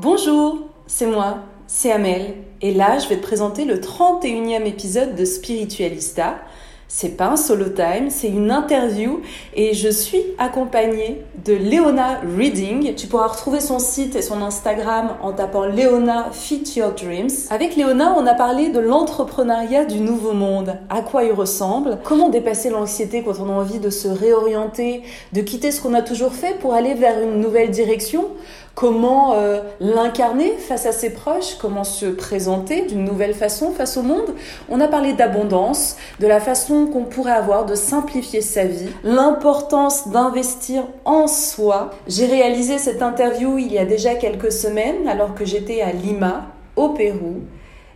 Bonjour, c'est moi, c'est Amel, et là je vais te présenter le 31e épisode de Spiritualista. C'est pas un solo time, c'est une interview et je suis accompagnée de Léona Reading. Tu pourras retrouver son site et son Instagram en tapant Léona Fit Your Dreams. Avec Léona, on a parlé de l'entrepreneuriat du nouveau monde, à quoi il ressemble, comment dépasser l'anxiété quand on a envie de se réorienter, de quitter ce qu'on a toujours fait pour aller vers une nouvelle direction, comment euh, l'incarner face à ses proches, comment se présenter d'une nouvelle façon face au monde. On a parlé d'abondance, de la façon qu'on pourrait avoir de simplifier sa vie, l'importance d'investir en soi. J'ai réalisé cette interview il y a déjà quelques semaines alors que j'étais à Lima, au Pérou.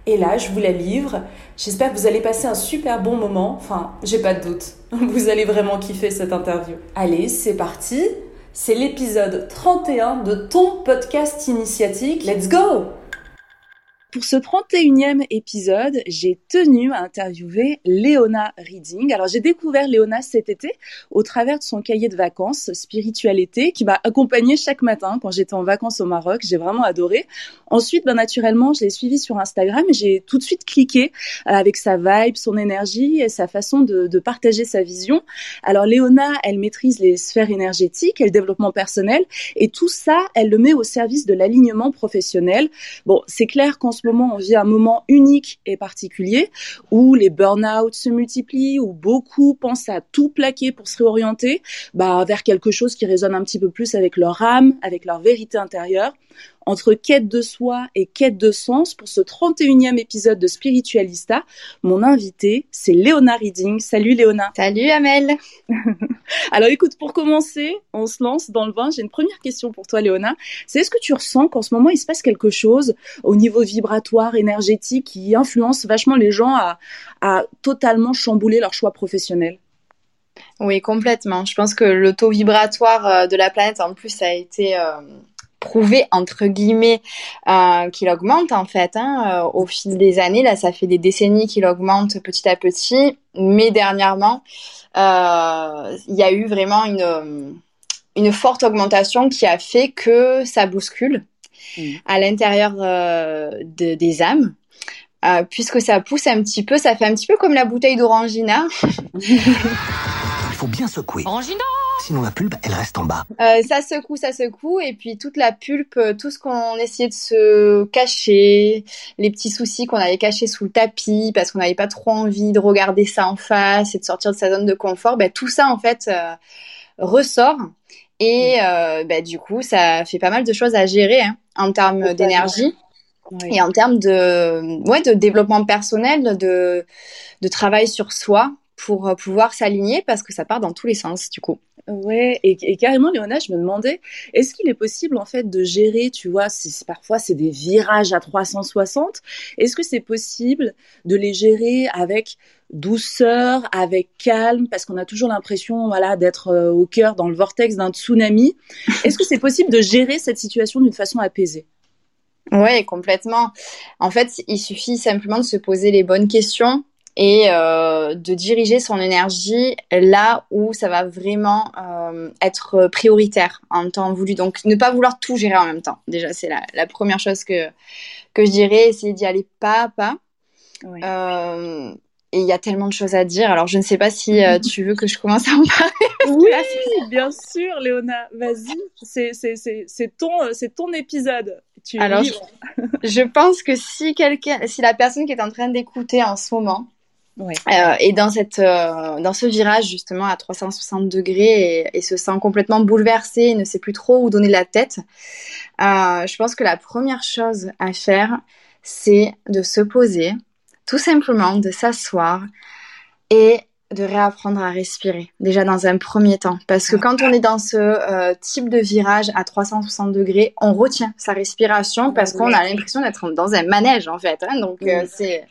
Et là, je vous la livre. J'espère que vous allez passer un super bon moment. Enfin, j'ai pas de doute. Vous allez vraiment kiffer cette interview. Allez, c'est parti c'est l'épisode 31 de ton podcast initiatique. Let's go pour ce 31e épisode, j'ai tenu à interviewer Léona Reading. Alors j'ai découvert Léona cet été au travers de son cahier de vacances Spiritualité qui m'a accompagnée chaque matin quand j'étais en vacances au Maroc. J'ai vraiment adoré. Ensuite, ben, naturellement, je l'ai suivie sur Instagram et j'ai tout de suite cliqué euh, avec sa vibe, son énergie et sa façon de, partager sa vision. Alors Léona, elle maîtrise les sphères énergétiques et le développement personnel et tout ça, elle le met au service de l'alignement professionnel. Bon, c'est clair qu'en ce moment, on vit un moment unique et particulier où les burn-out se multiplient, où beaucoup pensent à tout plaquer pour se réorienter bah, vers quelque chose qui résonne un petit peu plus avec leur âme, avec leur vérité intérieure entre quête de soi et quête de sens pour ce 31e épisode de Spiritualista. Mon invité, c'est Léona Reading. Salut Léona. Salut Amel. Alors écoute, pour commencer, on se lance dans le vin. J'ai une première question pour toi Léona. C'est est-ce que tu ressens qu'en ce moment il se passe quelque chose au niveau vibratoire, énergétique qui influence vachement les gens à, à totalement chambouler leur choix professionnel? Oui, complètement. Je pense que le taux vibratoire euh, de la planète, en plus, a été euh, prouvé entre guillemets euh, qu'il augmente en fait hein, euh, au fil des années. Là, ça fait des décennies qu'il augmente petit à petit, mais dernièrement, euh, il y a eu vraiment une une forte augmentation qui a fait que ça bouscule mmh. à l'intérieur de, des âmes. puisque ça pousse un petit peu, ça fait un petit peu comme la bouteille d'orangina. Il faut bien secouer. Orangina Sinon la pulpe, elle reste en bas. Euh, ça secoue, ça secoue, et puis toute la pulpe, euh, tout ce qu'on essayait de se cacher, les petits soucis qu'on avait cachés sous le tapis parce qu'on n'avait pas trop envie de regarder ça en face et de sortir de sa zone de confort, ben, tout ça en fait euh, ressort. Et mm. ben, du coup, ça fait pas mal de choses à gérer hein, en termes d'énergie. Et en termes de, ouais, de développement personnel, de, de travail sur soi pour pouvoir s'aligner parce que ça part dans tous les sens du coup. Ouais, et, carrément, Léona, je me demandais, est-ce qu'il est possible en fait de gérer, tu vois, si, parfois c'est des virages à 360, est-ce que c'est possible de les gérer avec douceur, avec calme, parce qu'on a toujours l'impression, voilà, d'être euh, au cœur, dans le vortex d'un tsunami. Est-ce que c'est possible de gérer cette situation d'une façon apaisée? Ouais, complètement. En fait, il suffit simplement de se poser les bonnes questions et euh, de diriger son énergie là où ça va vraiment euh, être prioritaire en temps voulu. Donc ne pas vouloir tout gérer en même temps. Déjà, c'est la, la, première chose que, que je dirais, essayer d'y aller pas à pas. Euh, et il y a tellement de choses à dire. Alors, je ne sais pas si tu veux que je commence à en parler. oui, bien sûr, Léona. Vas-y, c'est ton, c'est ton épisode. Tu Alors, je, je pense que si quelqu'un, si la personne qui est en train d'écouter en ce moment euh, et dans cette, euh, dans ce virage justement à 360 degrés et, se sent complètement bouleversé, et ne sait plus trop où donner la tête. Euh, je pense que la première chose à faire, c'est de se poser, tout simplement, de s'asseoir et de réapprendre à respirer, déjà dans un premier temps. Parce que quand on est dans ce type de virage à 360 degrés, on retient sa respiration parce qu'on a l'impression d'être dans un manège, en fait. Hein. Donc, c'est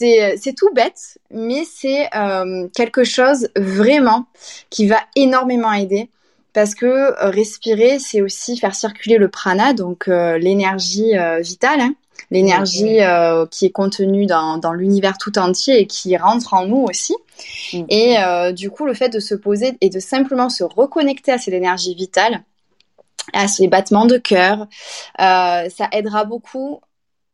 c'est tout bête, mais c'est euh, quelque chose vraiment qui va énormément aider parce que euh, respirer, c'est aussi faire circuler le prana, donc l'énergie vitale, hein, l'énergie qui est contenue dans, dans l'univers tout entier et qui rentre en nous aussi. Mm. Et du coup, le fait de se poser et de simplement se reconnecter à cette énergie vitale, à les battements de cœur. Euh, ça aidera beaucoup,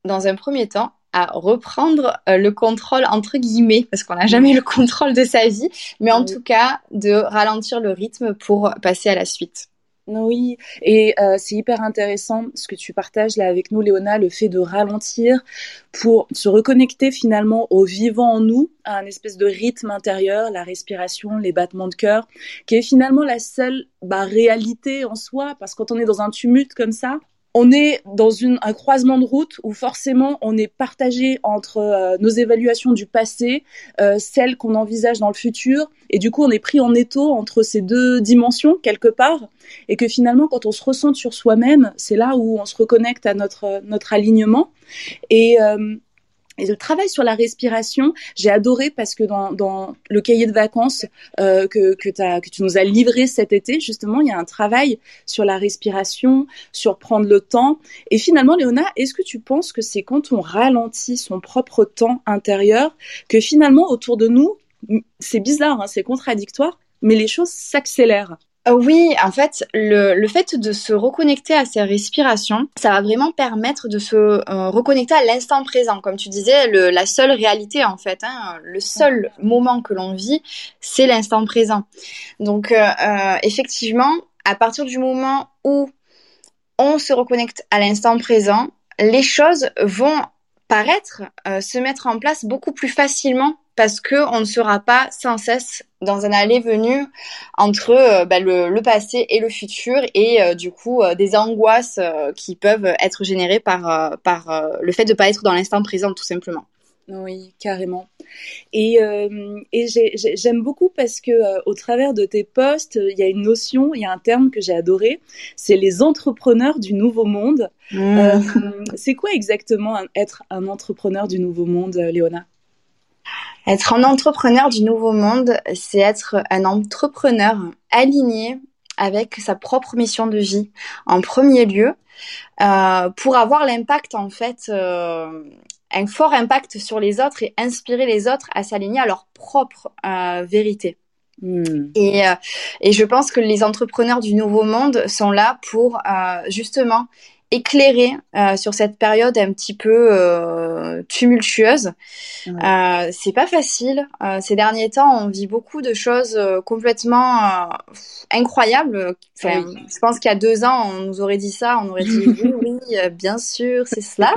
dans un premier temps, à reprendre euh, le contrôle entre guillemets, parce qu'on n'a jamais le contrôle de sa vie, mais en tout cas de ralentir le rythme pour passer à la suite. Oui, et euh, c'est hyper intéressant ce que tu partages là avec nous, Léona, le fait de ralentir pour se reconnecter finalement au vivant en nous, à un espèce de rythme intérieur, la respiration, les battements de cœur, qui est finalement la seule bah, réalité en soi, parce que quand on est dans un tumulte comme ça, on est dans une, un croisement de route où forcément on est partagé entre euh, nos évaluations du passé, euh, celles qu'on envisage dans le futur, et du coup on est pris en étau entre ces deux dimensions quelque part, et que finalement quand on se ressent sur soi-même, c'est là où on se reconnecte à notre notre alignement. Et euh, et le travail sur la respiration, j'ai adoré parce que dans, dans le cahier de vacances euh, que, que, que tu nous as livré cet été, justement, il y a un travail sur la respiration, sur prendre le temps. Et finalement, Léona, est-ce que tu penses que c'est quand on ralentit son propre temps intérieur que finalement, autour de nous, c'est bizarre, hein, c'est contradictoire, mais les choses s'accélèrent? Oui, en fait, le, le, fait de se reconnecter à ses respirations, ça va vraiment permettre de se euh, reconnecter à l'instant présent. Comme tu disais, le, la seule réalité, en fait, hein, le seul moment que l'on vit, c'est l'instant présent. Donc, euh, euh, effectivement, à partir du moment où on se reconnecte à l'instant présent, les choses vont paraître se mettre en place beaucoup plus facilement parce que on ne sera pas sans cesse dans un aller-venu entre euh, bah, le, passé et le futur et euh, du coup euh, des angoisses qui peuvent être générées par par le fait de pas être dans l'instant présent tout simplement. Oui, carrément. Et, et j'aime beaucoup parce que au travers de tes posts, il y a une notion, il y a un terme que j'ai adoré, c'est les entrepreneurs du nouveau monde. Mmh. c'est quoi exactement être un entrepreneur du nouveau monde, Léona? Être un entrepreneur du nouveau monde, c'est être un entrepreneur aligné avec sa propre mission de vie en premier lieu, euh, pour avoir l'impact en fait, euh, un fort impact sur les autres et inspirer les autres à s'aligner à leur propre euh, vérité. Hmm. Et, et je pense que les entrepreneurs du nouveau monde sont là pour justement éclairé euh, sur cette période un petit peu euh, tumultueuse. Euh, c'est pas facile. Euh, ces derniers temps, on vit beaucoup de choses euh, complètement incroyables. Enfin, Je pense qu'il y a deux ans, on nous aurait dit ça, on aurait dit oui, oui, bien sûr, c'est cela.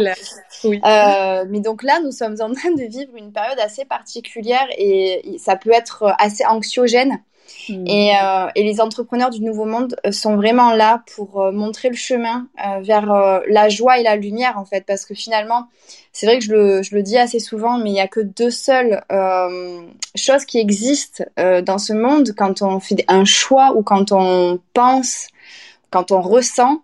Oui. mais donc là, nous sommes en train de vivre une période assez particulière et ça peut être assez anxiogène. Hmm. Et, euh, et, les entrepreneurs du Nouveau Monde euh, sont vraiment là pour euh, montrer le chemin vers la joie et la lumière, en fait, parce que finalement, c'est vrai que je le, je le, dis assez souvent, mais il n'y a que deux seules choses qui existent dans ce monde quand on fait un choix ou quand on pense, quand on ressent,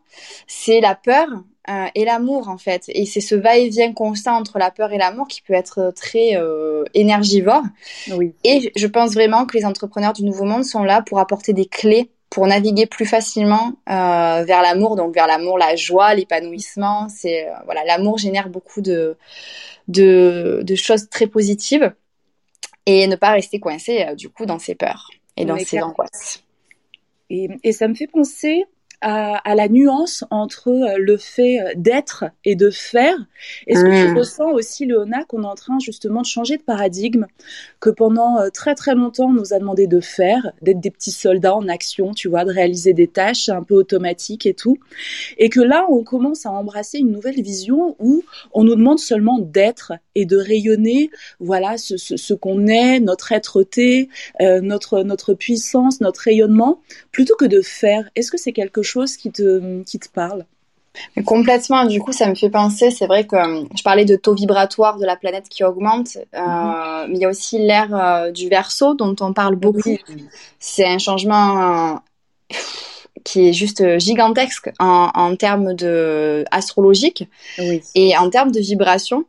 c'est la peur euh, et l'amour en fait. Et c'est ce va-et-vient constant entre la peur et l'amour qui peut être très euh, énergivore. Oui. Et je pense vraiment que les entrepreneurs du Nouveau Monde sont là pour apporter des clés pour naviguer plus facilement euh, vers l'amour, donc vers l'amour, la joie, l'épanouissement. C'est voilà, l'amour génère beaucoup de, de, de choses très positives et ne pas rester coincé du coup dans ses peurs et dans ses angoisses. Et, et, ça me fait penser à, la nuance entre euh, le fait euh, d'être et de faire. Est-ce que tu mmh. ressens aussi, Léona, qu'on est en train justement de changer de paradigme, que pendant euh, très très longtemps on nous a demandé de faire, d'être des petits soldats en action, tu vois, de réaliser des tâches un peu automatiques et tout, et que là on commence à embrasser une nouvelle vision où on nous demande seulement d'être et de rayonner, voilà, ce, ce, ce qu'on est, notre être-té, notre notre puissance, notre rayonnement, plutôt que de faire. Est-ce que c'est quelque chose qui te, qui te parle Complètement. Du coup, ça me fait penser, c'est vrai que euh, je parlais de taux vibratoire de la planète qui augmente, euh, mhm. mais il y a aussi l'ère euh, du verso dont on parle beaucoup. C'est un changement qui est juste gigantesque en, en termes de astrologique et en termes de vibration.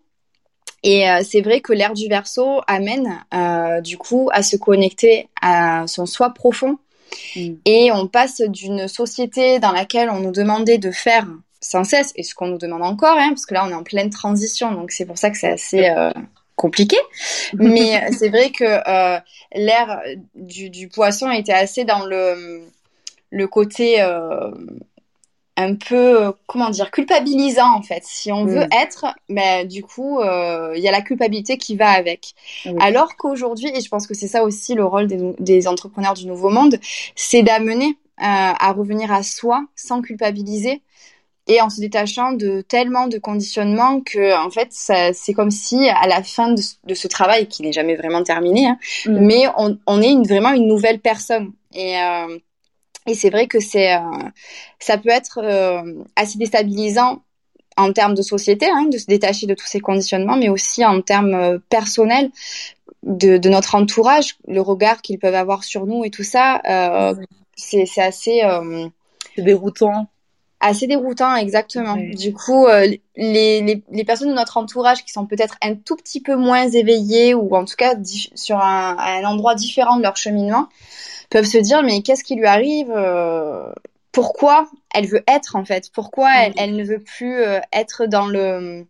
Et c'est vrai que l'ère du verso amène du coup à se connecter à son soi profond Mm. Et on passe d'une société dans laquelle on nous demandait de faire sans cesse, et ce qu'on nous demande encore, hein, parce que là on est en pleine transition, donc c'est pour ça que c'est assez euh, compliqué. Mais euh, c'est vrai que euh, l'ère du, du, poisson était assez dans le, le côté un peu, comment dire, culpabilisant en fait. Si on veut mm. être, ben, du coup, euh, il y a la culpabilité qui va avec. Alors qu'aujourd'hui, et je pense que c'est ça aussi le rôle des, des entrepreneurs du nouveau monde, c'est d'amener euh, à revenir à soi sans culpabiliser et en se détachant de tellement de conditionnements que en fait c'est comme si à la fin de, ce travail qui n'est jamais vraiment terminé hein, mm. mais on, on est une, vraiment une nouvelle personne et euh, et c'est vrai que c'est, euh, ça peut être euh, assez déstabilisant en termes de société, hein, de se détacher de tous ces conditionnements, mais aussi en termes euh, personnels de, de, notre entourage, le regard qu'ils peuvent avoir sur nous et tout ça, euh, c'est, c'est assez c'est déroutant. Assez déroutant, exactement. Du coup, les, les, les, personnes de notre entourage qui sont peut-être un tout petit peu moins éveillées ou en tout cas sur un, un endroit différent de leur cheminement, peuvent se dire mais qu'est-ce qui lui arrive euh, Pourquoi elle veut être en fait? Pourquoi elle, elle, ne veut plus euh, être dans le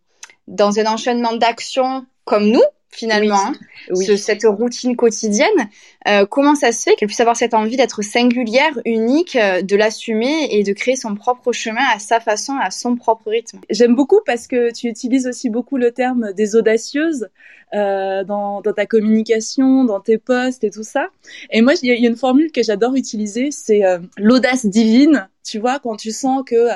dans un enchaînement d'actions comme nous? Finalement, Ce, cette routine quotidienne. Euh, comment ça se fait qu'elle puisse avoir cette envie d'être singulière, unique, euh, de l'assumer et de créer son propre chemin à sa façon, à son propre rythme? J'aime beaucoup parce que tu utilises aussi beaucoup le terme des audacieuses euh, dans, dans, ta communication, dans tes posts et tout ça. Et moi, il y, a une formule que j'adore utiliser, c'est euh, l'audace divine tu vois, quand tu sens que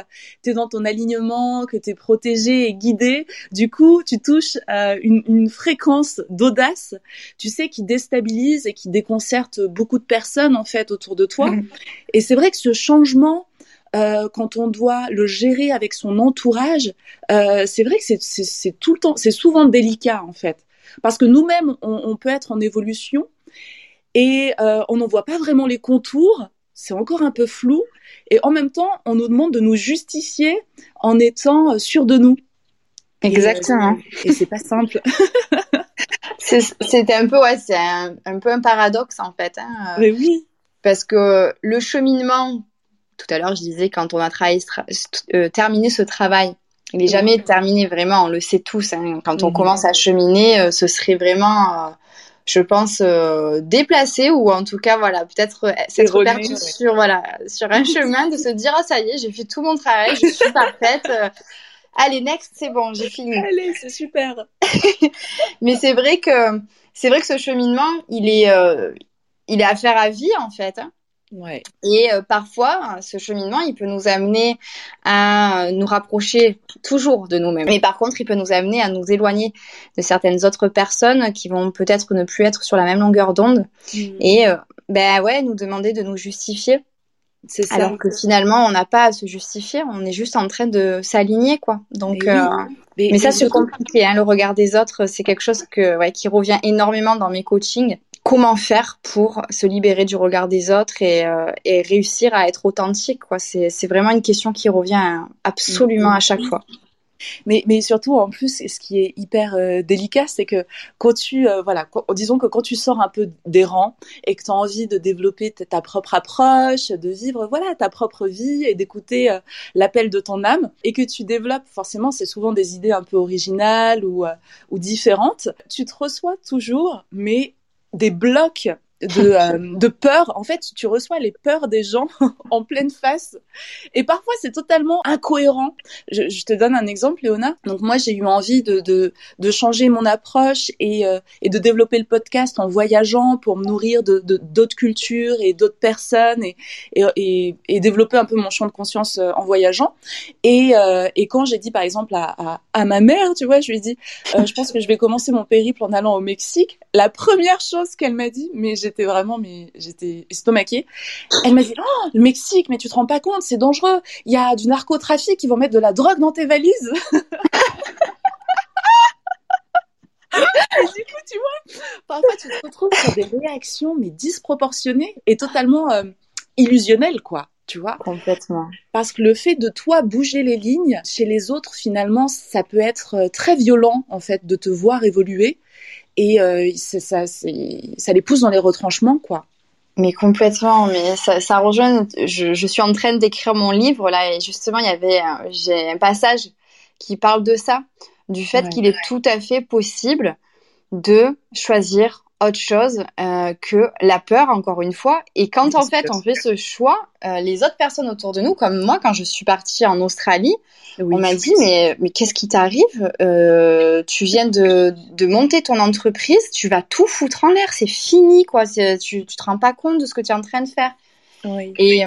tu es dans ton alignement, que tu es protégé et guidé, du coup, tu touches euh, une, une, fréquence d'audace, tu sais, qui déstabilise et qui déconcerte beaucoup de personnes, en fait, autour de toi. Mmh. Et c'est vrai que ce changement, euh, quand on doit le gérer avec son entourage, euh, c'est vrai que c'est tout le temps, c'est souvent délicat, en fait. Parce que nous-mêmes, on, on, peut être en évolution et euh, on n'en voit pas vraiment les contours, c'est encore un peu flou. Et en même temps, on nous demande de nous justifier en étant euh, sûr de nous. Exactement. Et, et c'est pas simple. C'était un peu, ouais, c'est un, peu un paradoxe en fait. Hein. Mais oui. Parce que le cheminement, tout à l'heure je disais, quand on a travaillé, euh, terminé ce travail, il n'est jamais terminé vraiment, on le sait tous. Hein. Quand on commence à cheminer, euh, ce serait vraiment je pense euh, déplacer ou en tout cas voilà peut-être euh, s'être perdu sur voilà sur un chemin de se dire ah ça y est j'ai fait tout mon travail je suis parfaite euh, allez next c'est bon j'ai fini. Allez c'est super. Mais c'est vrai que c'est vrai que ce cheminement il est il est à faire à vie en fait hein. Ouais. Et euh, parfois, ce cheminement, il peut nous amener à nous rapprocher toujours de nous-mêmes. Mais par contre, il peut nous amener à nous éloigner de certaines autres personnes qui vont peut-être ne plus être sur la même longueur d'onde. Mmh. Et euh, ben ouais, nous demander de nous justifier. C'est ça. Alors que finalement, on n'a pas à se justifier, on est juste en train de s'aligner, quoi. Donc, mais, euh, mais, ça, c'est compliqué. Hein, le regard des autres, c'est quelque chose que, ouais, qui revient énormément dans mes coachings comment faire pour se libérer du regard des autres et, euh, réussir à être authentique quoi. C'est vraiment une question qui revient absolument à chaque fois. Mais, mais surtout, en plus, ce qui est hyper euh, délicat, c'est que quand tu, euh, voilà, disons que quand tu sors un peu des rangs et que tu as envie de développer ta propre approche, de vivre, voilà, ta propre vie et d'écouter l'appel de ton âme et que tu développes, forcément, c'est souvent des idées un peu originales ou, ou différentes, tu te reçois toujours, mais des blocs de, euh, de peur. En fait, tu reçois les peurs des gens en pleine face. Et parfois, c'est totalement incohérent. Je, je, te donne un exemple, Léona. Donc moi, j'ai eu envie de, de, de, changer mon approche et, euh, et de développer le podcast en voyageant pour me nourrir de d'autres cultures et d'autres personnes et, et, et, développer un peu mon champ de conscience euh, en voyageant. Et, et quand j'ai dit, par exemple, à, à, ma mère, tu vois, je lui ai dit, je pense que je vais commencer mon périple en allant au Mexique. La première chose qu'elle m'a dit, mais j'ai j'étais vraiment, mais j'étais estomaquée. Elle m'a dit, oh, le Mexique, mais tu te rends pas compte, c'est dangereux. Il y a du narcotrafic, ils vont mettre de la drogue dans tes valises. et du coup, tu vois, parfois tu te retrouves sur des réactions, mais disproportionnées et totalement euh, illusionnelles, quoi. Tu vois Complètement. Parce que le fait de toi bouger les lignes, chez les autres, finalement, ça peut être euh, très violent, en fait, de te voir évoluer et euh, ça, ça les pousse dans les retranchements, quoi. Mais complètement, mais ça, ça rejoint. Je, je, suis en train d'écrire mon livre là, et justement, il y avait euh, j'ai un passage qui parle de ça, du fait qu'il est tout à fait possible de choisir autre chose euh, que la peur, encore une fois. Et quand en fait on fait ce choix, euh, les autres personnes autour de nous, comme moi, quand je suis partie en Australie, on m'a dit mais mais qu'est-ce qui t'arrive? Euh, Tu viens de, de monter ton entreprise, tu vas tout foutre en l'air, c'est fini quoi. Tu tu te rends pas compte de ce que tu es en train de faire. Oui. Et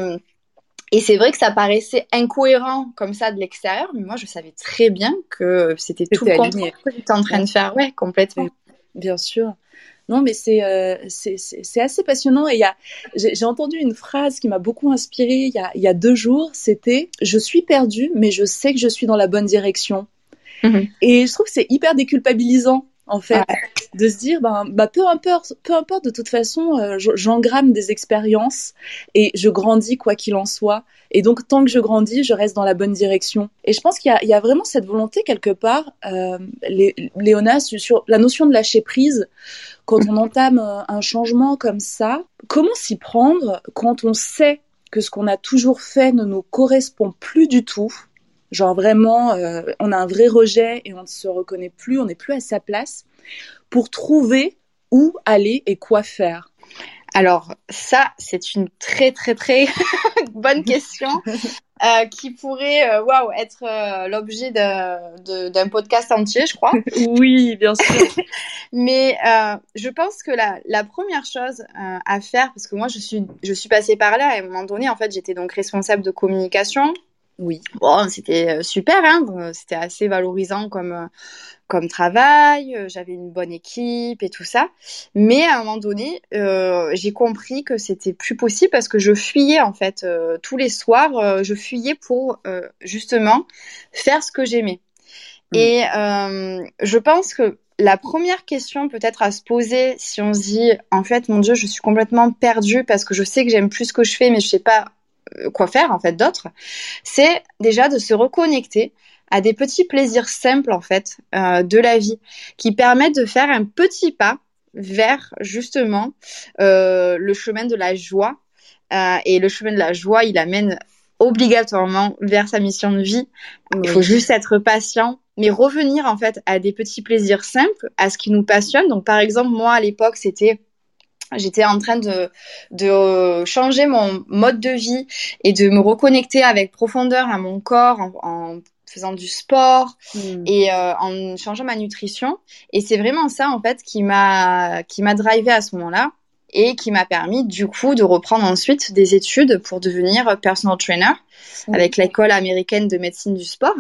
et c'est vrai que ça paraissait incohérent comme ça de l'extérieur, mais moi je savais très bien que c'était tout le contraire que tu étais en train de faire. Ouais, complètement. Bien sûr. Non, mais c'est euh, c'est assez passionnant. Et j'ai entendu une phrase qui m'a beaucoup inspirée il y a, il y a deux jours. C'était Je suis perdue, mais je sais que je suis dans la bonne direction. Mhm. Et je trouve que c'est hyper déculpabilisant en fait, de se dire, ben, bah, peu importe, peu importe, de toute façon, euh, j'engramme des expériences et je grandis quoi qu'il en soit. Et donc, tant que je grandis, je reste dans la bonne direction. Et je pense qu'il y, y, a vraiment cette volonté quelque part, euh, Léona, sur la notion de lâcher prise. Quand on entame euh, un changement comme ça, comment s'y prendre quand on sait que ce qu'on a toujours fait ne nous correspond plus du tout? Genre vraiment, euh, on a un vrai rejet et on ne se reconnaît plus, on n'est plus à sa place pour trouver où aller et quoi faire. Alors ça, c'est une très très très bonne question euh, qui pourrait, euh, être l'objet d'un podcast entier, je crois. oui, bien sûr. Mais je pense que la, la première chose à faire, parce que moi je suis je suis passée par là, à un moment donné, en fait, j'étais donc responsable de communication oui. Bon, c'était euh, super, hein c'était assez valorisant comme euh, comme travail. Euh, j'avais une bonne équipe et tout ça. Mais à un moment donné, euh, j'ai compris que c'était plus possible parce que je fuyais en fait tous les soirs. je fuyais pour justement faire ce que j'aimais. Mm. Et je pense que la première question peut-être à se poser si on se dit en fait mon dieu je suis complètement perdue parce que je sais que j'aime plus ce que je fais mais je sais pas euh, quoi faire en fait d'autres, c'est déjà de se reconnecter à des petits plaisirs simples en fait euh, de la vie qui permettent de faire un petit pas vers justement euh, le chemin de la joie et le chemin de la joie il amène obligatoirement vers sa mission de vie. Il faut juste être patient, mais revenir en fait à des petits plaisirs simples, à ce qui nous passionne. Donc par exemple moi à l'époque c'était J'étais en train de, de euh, changer mon mode de vie et de me reconnecter avec profondeur à mon corps en, faisant du sport hmm. et euh, en changeant ma nutrition. Et c'est vraiment ça en fait qui m'a qui m'a drivé à ce moment-là et qui m'a permis du coup de reprendre ensuite des études pour devenir personal trainer hmm. avec l'école américaine de médecine du sport.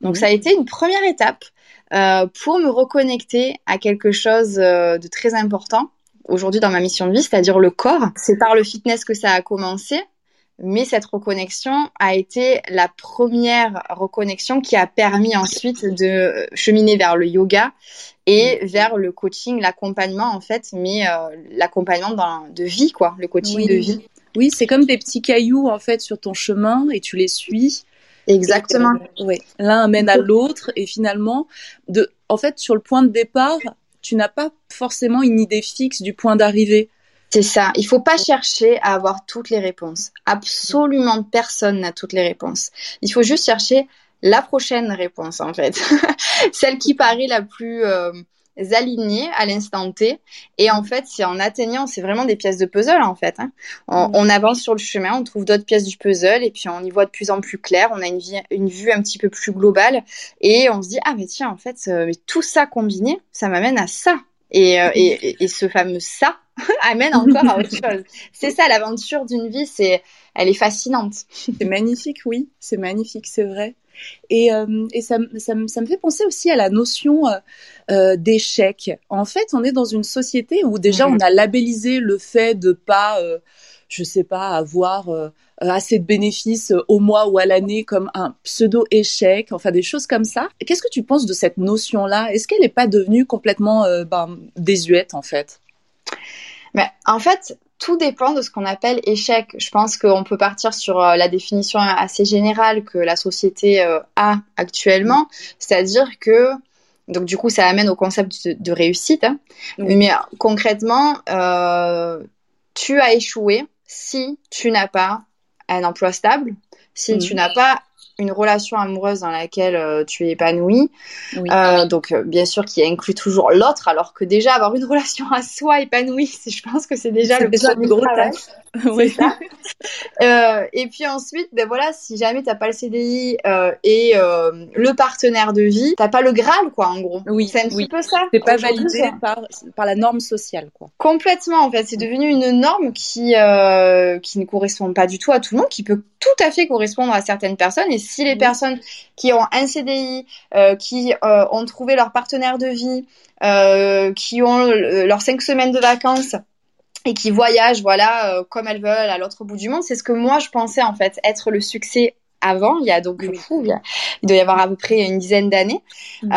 Donc hmm. ça a été une première étape euh, pour me reconnecter à quelque chose de très important aujourd'hui dans ma mission de vie, c'est-à-dire le corps. C'est par le fitness que ça a commencé, mais cette reconnexion a été la première reconnexion qui a permis ensuite de cheminer vers le yoga et vers le coaching, l'accompagnement en fait, mais euh, l'accompagnement de vie quoi, le coaching de vie. Oui, c'est comme des petits cailloux en fait sur ton chemin et tu les suis. Exactement. Euh, L'un mène à l'autre et finalement, de, en fait, sur le point de départ, tu n'as pas forcément une idée fixe du point d'arrivée. C'est ça. Il faut pas chercher à avoir toutes les réponses. Absolument personne n'a toutes les réponses. Il faut juste chercher la prochaine réponse, en fait. Celle qui paraît la plus euh, alignés à l'instant T. Et en fait, c'est en atteignant, c'est vraiment des pièces de puzzle en fait. Hein. Mm. On, avance sur le chemin, on trouve d'autres pièces du puzzle et puis on y voit de plus en plus clair. On a une, une vue un petit peu plus globale et on se dit ah mais tiens en fait euh, mais tout ça combiné, ça m'amène à ça. Et, euh, et, et, ce fameux ça amène encore à autre chose. C'est ça l'aventure d'une vie, c'est elle est fascinante. C'est magnifique, oui, c'est magnifique, c'est vrai. Et, euh, et ça, ça, ça, me fait penser aussi à la notion euh, euh, d'échec. En fait, on est dans une société où déjà on a labellisé le fait de pas, euh, je sais pas, avoir assez de bénéfices au mois ou à l'année comme un pseudo échec, enfin des choses comme ça. Qu'est-ce que tu penses de cette notion-là? Est-ce qu'elle n'est pas devenue complètement ben, désuète en fait? Mais en fait, tout dépend de ce qu'on appelle échec. Je pense qu'on peut partir sur euh, la définition assez générale que la société euh, a actuellement, c'est-à-dire que donc du coup ça amène au concept de, réussite. Hein. Mais euh, concrètement, tu as échoué si tu n'as pas un emploi stable, si tu mmh. n'as pas une relation amoureuse dans laquelle euh, tu es épanoui, euh, donc euh, bien sûr qui inclut toujours l'autre, alors que déjà avoir une relation à soi épanouie, je pense que c'est déjà le déjà gros travail. oui. ça. et puis ensuite, ben voilà, si jamais t'as pas le CDI et le partenaire de vie, t'as pas le Graal quoi, en gros. Oui, c'est un petit peu ça. C'est pas validé par, par la norme sociale quoi. Complètement en fait, c'est devenu une norme qui qui ne correspond pas du tout à tout le monde, qui peut tout à fait correspondre à certaines personnes et si les personnes qui ont un CDI, euh, qui euh, ont trouvé leur partenaire de vie, euh, qui ont leurs cinq semaines de vacances et qui voyagent, voilà, comme elles veulent à l'autre bout du monde, c'est ce que moi je pensais en fait être le succès avant. Il y a donc fou, il, doit y avoir à peu près une dizaine d'années. Mhm.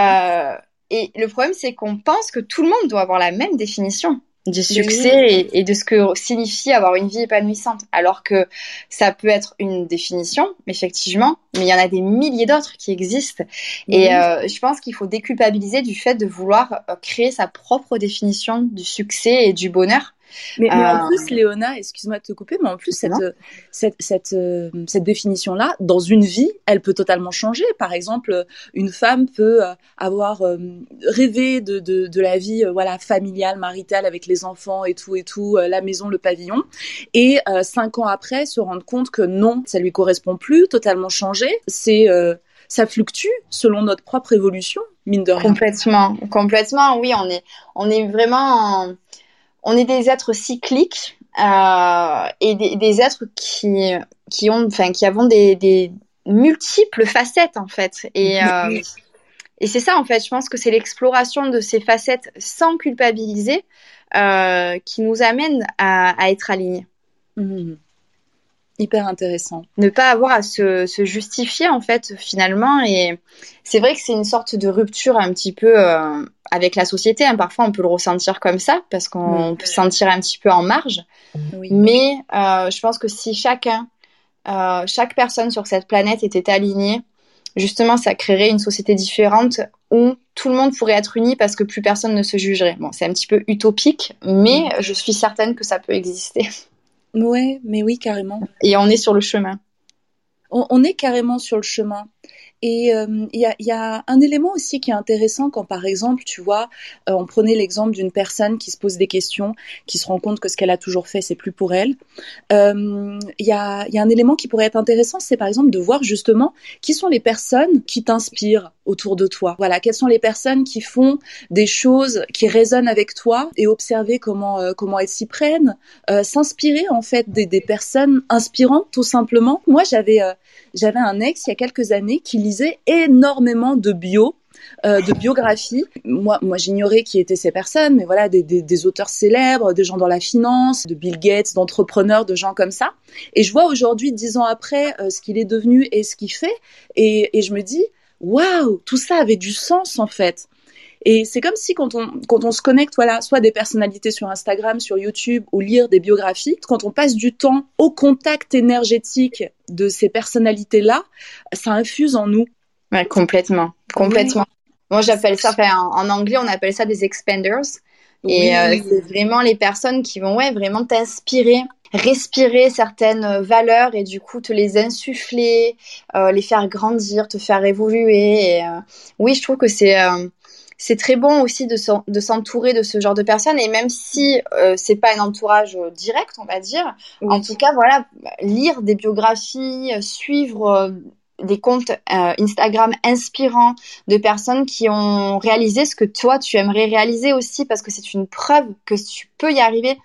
et le problème, c'est qu'on pense que tout le monde doit avoir la même définition du succès et, de ce que signifie avoir une vie épanouissante. Alors que ça peut être une définition, effectivement, mais il y en a des milliers d'autres qui existent. Et euh, je pense qu'il faut déculpabiliser du fait de vouloir euh, créer sa propre définition du succès et du bonheur. Mais, en euh, plus, Léona, excuse-moi de te couper, mais en plus, cette, cette, cette, euh, cette définition-là, dans une vie, elle peut totalement changer. Par exemple, une femme peut euh, avoir rêvé de, de, de, la vie voilà, familiale, maritale, avec les enfants et tout, et tout, la maison, le pavillon. Et cinq ans après, se rendre compte que non, ça lui correspond plus, totalement changé. C'est ça fluctue selon notre propre évolution, mine de rien. Complètement, complètement. Oui, on est, on est vraiment on est des êtres cycliques euh, et des, êtres qui qui ont, enfin, qui avons des, multiples facettes en fait. Et euh, et c'est ça en fait. Je pense que c'est l'exploration de ces facettes sans culpabiliser euh, qui nous amène à, être alignés. Mmh. Hyper intéressant. Ne pas avoir à se, justifier en fait finalement et c'est vrai que c'est une sorte de rupture un petit peu euh, avec la société. Hein. Parfois on peut le ressentir comme ça parce qu'on peut se sentir un petit peu en marge. Mais euh, je pense que si chacun, euh, chaque personne sur cette planète était alignée, justement ça créerait une société différente où tout le monde pourrait être uni parce que plus personne ne se jugerait. Bon, c'est un petit peu utopique, mais je suis certaine que ça peut exister. Ouais, mais oui, carrément. Et on est sur le chemin. On, est carrément sur le chemin. Et euh, il y, a, un élément aussi qui est intéressant quand, par exemple, tu vois, euh, on prenait l'exemple d'une personne qui se pose des questions, qui se rend compte que ce qu'elle a toujours fait, c'est plus pour elle. Euh, il y, a, un élément qui pourrait être intéressant, c'est par exemple de voir justement qui sont les personnes qui t'inspirent autour de toi. Voilà, quelles sont les personnes qui font des choses qui résonnent avec toi et observer comment comment elles s'y prennent, s'inspirer en fait des, des, personnes inspirantes tout simplement. Moi, j'avais j'avais un ex il y a quelques années qui énormément de bio euh, de biographie. Moi, moi j'ignorais qui étaient ces personnes, mais voilà, des, des, des, auteurs célèbres, des gens dans la finance, de Bill Gates, d'entrepreneurs, de gens comme ça. Et je vois aujourd'hui, dix ans après, euh, ce qu'il est devenu et ce qu'il fait, et, et je me dis, waouh, tout ça avait du sens en fait. Et c'est comme si quand on, quand on se connecte, voilà, soit des personnalités sur Instagram, sur YouTube, ou lire des biographies, quand on passe du temps au contact énergétique de ces personnalités-là, ça infuse en nous. Ouais, complètement, complètement. Moi, j'appelle ça, en, anglais, on appelle ça des expanders. Et euh, c'est vraiment les personnes qui vont ouais, vraiment t'inspirer, respirer certaines valeurs et du coup te les insuffler, euh, les faire grandir, te faire évoluer. Et, euh, oui, je trouve que c'est c'est très bon aussi de, s'entourer de ce genre de personnes et même si euh, c'est pas un entourage euh, direct, on va dire, en tout cas, voilà, lire des biographies, euh, suivre des comptes Instagram inspirants de personnes qui ont réalisé ce que toi tu aimerais réaliser aussi parce que c'est une preuve que tu peux y arriver.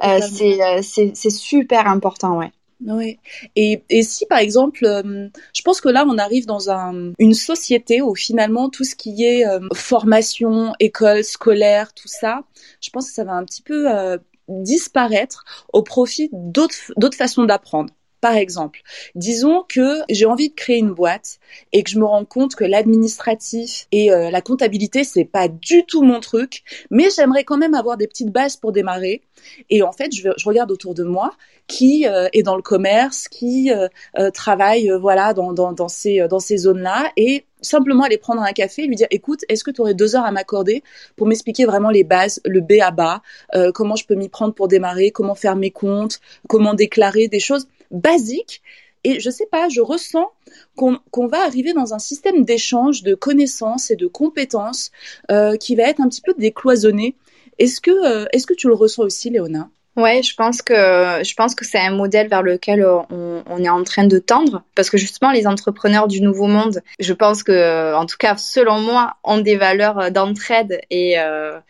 c'est super important, ouais. Oui. Et, et si par exemple, euh, je pense que là on arrive dans un, une société où finalement tout ce qui est euh, formation, école, scolaire, tout ça, je pense que ça va un petit peu euh, disparaître au profit d'autres façons d'apprendre. Par exemple, disons que j'ai envie de créer une boîte et que je me rends compte que l'administratif et la comptabilité c'est pas du tout mon truc, mais j'aimerais quand même avoir des petites bases pour démarrer. Et en fait, je, regarde autour de moi qui euh, est dans le commerce, qui euh, euh, travaille voilà dans ces dans ces zones-là et simplement aller prendre un café et lui dire écoute est-ce que tu aurais deux heures à m'accorder pour m'expliquer vraiment les bases le B à bas comment je peux m'y prendre pour démarrer comment faire mes comptes comment déclarer des choses basiques. Et je sais pas, je ressens qu'on va arriver dans un système d'échange de connaissances et de compétences euh, qui va être un petit peu décloisonné. Est-ce que, euh, est-ce que tu le ressens aussi, Léona? Ouais, je pense que je pense que c'est un modèle vers lequel on, on, est en train de tendre parce que justement les entrepreneurs du nouveau monde, je pense que en tout cas selon moi, ont des valeurs d'entraide et euh,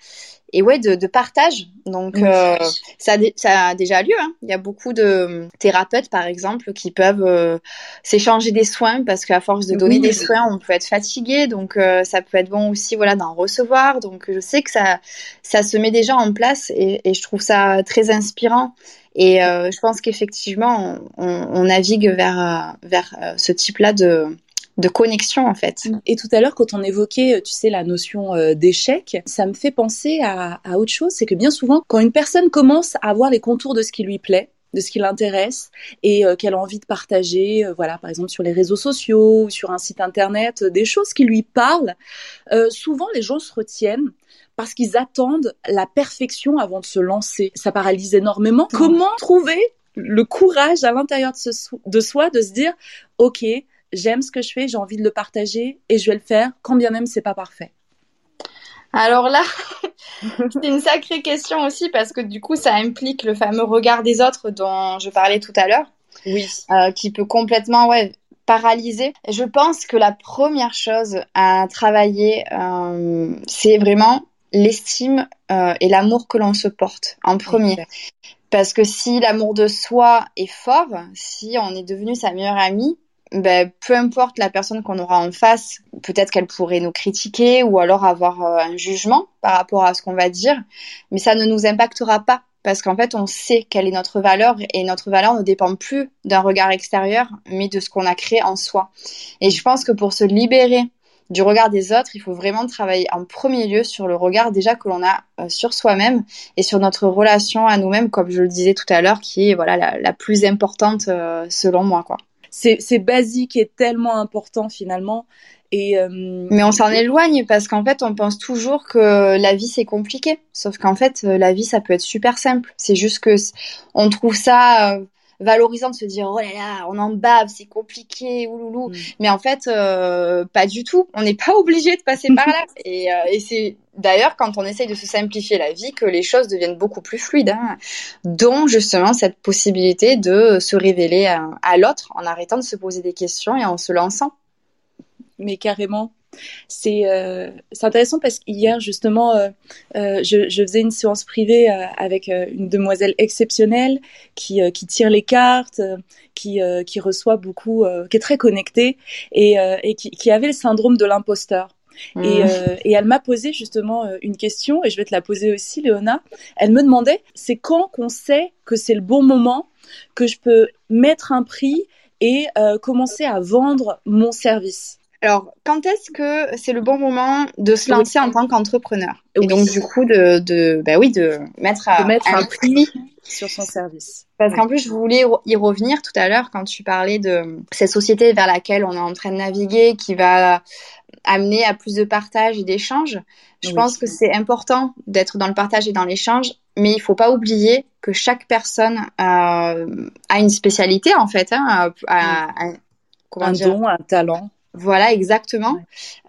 et ouais de, de partage. Donc euh, ça, ça a déjà lieu hein. il y a beaucoup de thérapeutes par exemple qui peuvent euh, s'échanger des soins parce qu'à force de donner des soins on peut être fatigué. Donc euh, ça peut être bon aussi voilà d'en recevoir. Donc je sais que ça ça se met déjà en place et, et je trouve ça très inspirant. Et je pense qu'effectivement on, on, navigue vers vers ce type là de de connexion en fait. Et tout à l'heure, quand on évoquait, tu sais, la notion euh, d'échec, ça me fait penser à, à autre chose, c'est que bien souvent, quand une personne commence à voir les contours de ce qui lui plaît, de ce qui l'intéresse et euh, qu'elle a envie de partager, euh, voilà, par exemple sur les réseaux sociaux ou sur un site internet, des choses qui lui parlent. souvent, les gens se retiennent parce qu'ils attendent la perfection avant de se lancer. Ça paralyse énormément. Comment trouver le courage à l'intérieur de, de soi de se dire, ok, j'aime ce que je fais, j'ai envie de le partager et je vais le faire, quand bien même c'est pas parfait. Alors là, c'est une sacrée question aussi parce que du coup, ça implique le fameux regard des autres dont je parlais tout à l'heure. Oui. Euh, qui peut complètement, ouais, paralyser. Je pense que la première chose à travailler, euh, c'est vraiment l'estime euh, et l'amour que l'on se porte en premier. Parce que si l'amour de soi est fort, si on est devenu sa meilleure amie, ben, peu importe la personne qu'on aura en face, peut-être qu'elle pourrait nous critiquer ou alors avoir euh, un jugement par rapport à ce qu'on va dire, mais ça ne nous impactera pas parce qu'en fait, on sait quelle est notre valeur et notre valeur ne dépend plus d'un regard extérieur, mais de ce qu'on a créé en soi. Et je pense que pour se libérer du regard des autres, il faut vraiment travailler en premier lieu sur le regard déjà que l'on a euh, sur soi-même et sur notre relation à nous-mêmes, comme je le disais tout à l'heure, qui est voilà la, la plus importante euh, selon moi, quoi c'est basique et tellement important finalement. Et euh, Mais on s'en éloigne parce qu'en fait, on pense toujours que la vie c'est compliqué. Sauf qu'en fait, euh, la vie ça peut être super simple. C'est juste que on trouve ça euh, valorisant de se dire oh là là, on en bave, c'est compliqué, ouloulou. Mm. Mais en fait, pas du tout. On n'est pas obligé de passer par là. Et, et c'est d'ailleurs quand on essaye de se simplifier la vie que les choses deviennent beaucoup plus fluides. Hein. Dont justement cette possibilité de se révéler à, l'autre en arrêtant de se poser des questions et en se lançant. Mais carrément. C'est euh, intéressant parce qu'hier justement euh, euh, je, je, faisais une séance privée avec une demoiselle exceptionnelle qui, qui tire les cartes, qui, qui reçoit beaucoup, qui est très connectée et, et qui, qui avait le syndrome de l'imposteur. Et, mmh. euh, et, elle m'a posé justement une question, et je vais te la poser aussi, Léona. Elle me demandait, c'est quand qu'on sait que c'est le bon moment, que je peux mettre un prix et euh, commencer à vendre mon service? Alors, quand est-ce que c'est le bon moment de se lancer en tant qu'entrepreneur? Et donc, du coup, de, de, bah oui, de mettre, de mettre un, prix sur son service. Parce qu'en plus, je voulais y revenir tout à l'heure quand tu parlais de cette société vers laquelle on est en train de naviguer, qui va amener à plus de partage et d'échange. Je pense que c'est important d'être dans le partage et dans l'échange, mais il faut pas oublier que chaque personne euh, a une spécialité en fait, hein, a, un don, un talent. Voilà, exactement,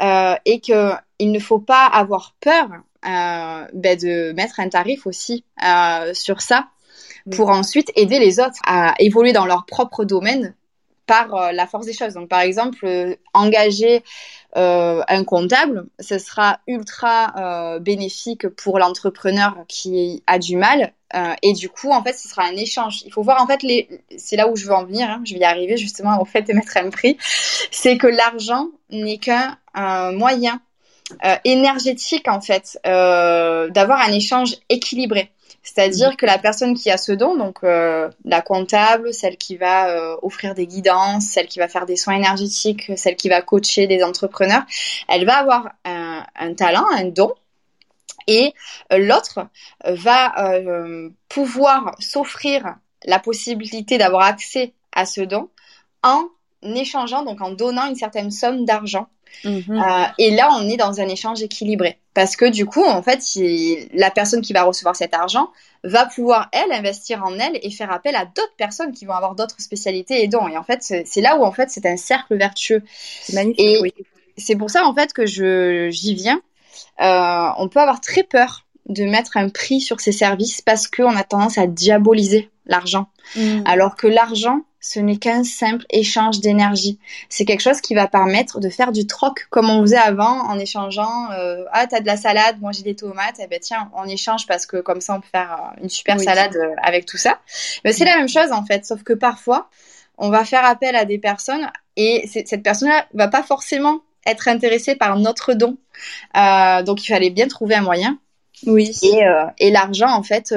euh, et que il ne faut pas avoir peur euh, ben de mettre un tarif aussi euh, sur ça pour ensuite aider les autres à évoluer dans leur propre domaine par euh, la force des choses. Donc, par exemple, euh, engager euh, un comptable, ce sera ultra bénéfique pour l'entrepreneur qui a du mal. Et du coup, en fait, ce sera un échange. Il faut voir, en fait, les... c'est là où je veux en venir. Hein, je vais y arriver justement au fait de mettre un prix. C'est que l'argent n'est qu'un moyen énergétique, en fait, d'avoir un échange équilibré. C'est-à-dire mm. que la personne qui a ce don, donc euh, la comptable, celle qui va euh, offrir des guidances, celle qui va faire des soins énergétiques, celle qui va coacher des entrepreneurs, elle va avoir un, un talent, un don. Et euh, l'autre va pouvoir s'offrir la possibilité d'avoir accès à ce don en échangeant, donc en donnant une certaine somme d'argent. Mhm. Euh, et là, on est dans un échange équilibré. Parce que du coup, en fait, la personne qui va recevoir cet argent va pouvoir, elle, investir en elle et faire appel à d'autres personnes qui vont avoir d'autres spécialités et dons. Et en fait, c'est là où, en fait, c'est un cercle vertueux. C'est magnifique. Et c'est pour ça, en fait, que j'y viens. Euh, on peut avoir très peur de mettre un prix sur ces services parce qu'on a tendance à diaboliser l'argent. Mm. Alors que l'argent, ce n'est qu'un simple échange d'énergie. C'est quelque chose qui va permettre de faire du troc comme on faisait avant en échangeant euh, ah t'as de la salade, moi j'ai des tomates, eh ben tiens on échange parce que comme ça on peut faire euh, une super salade euh, avec tout ça. Mais c'est la même chose en fait, sauf que parfois on va faire appel à des personnes et cette personne-là va pas forcément être intéressée par notre don. Euh, donc il fallait bien trouver un moyen. Oui. Et, euh, et l'argent en fait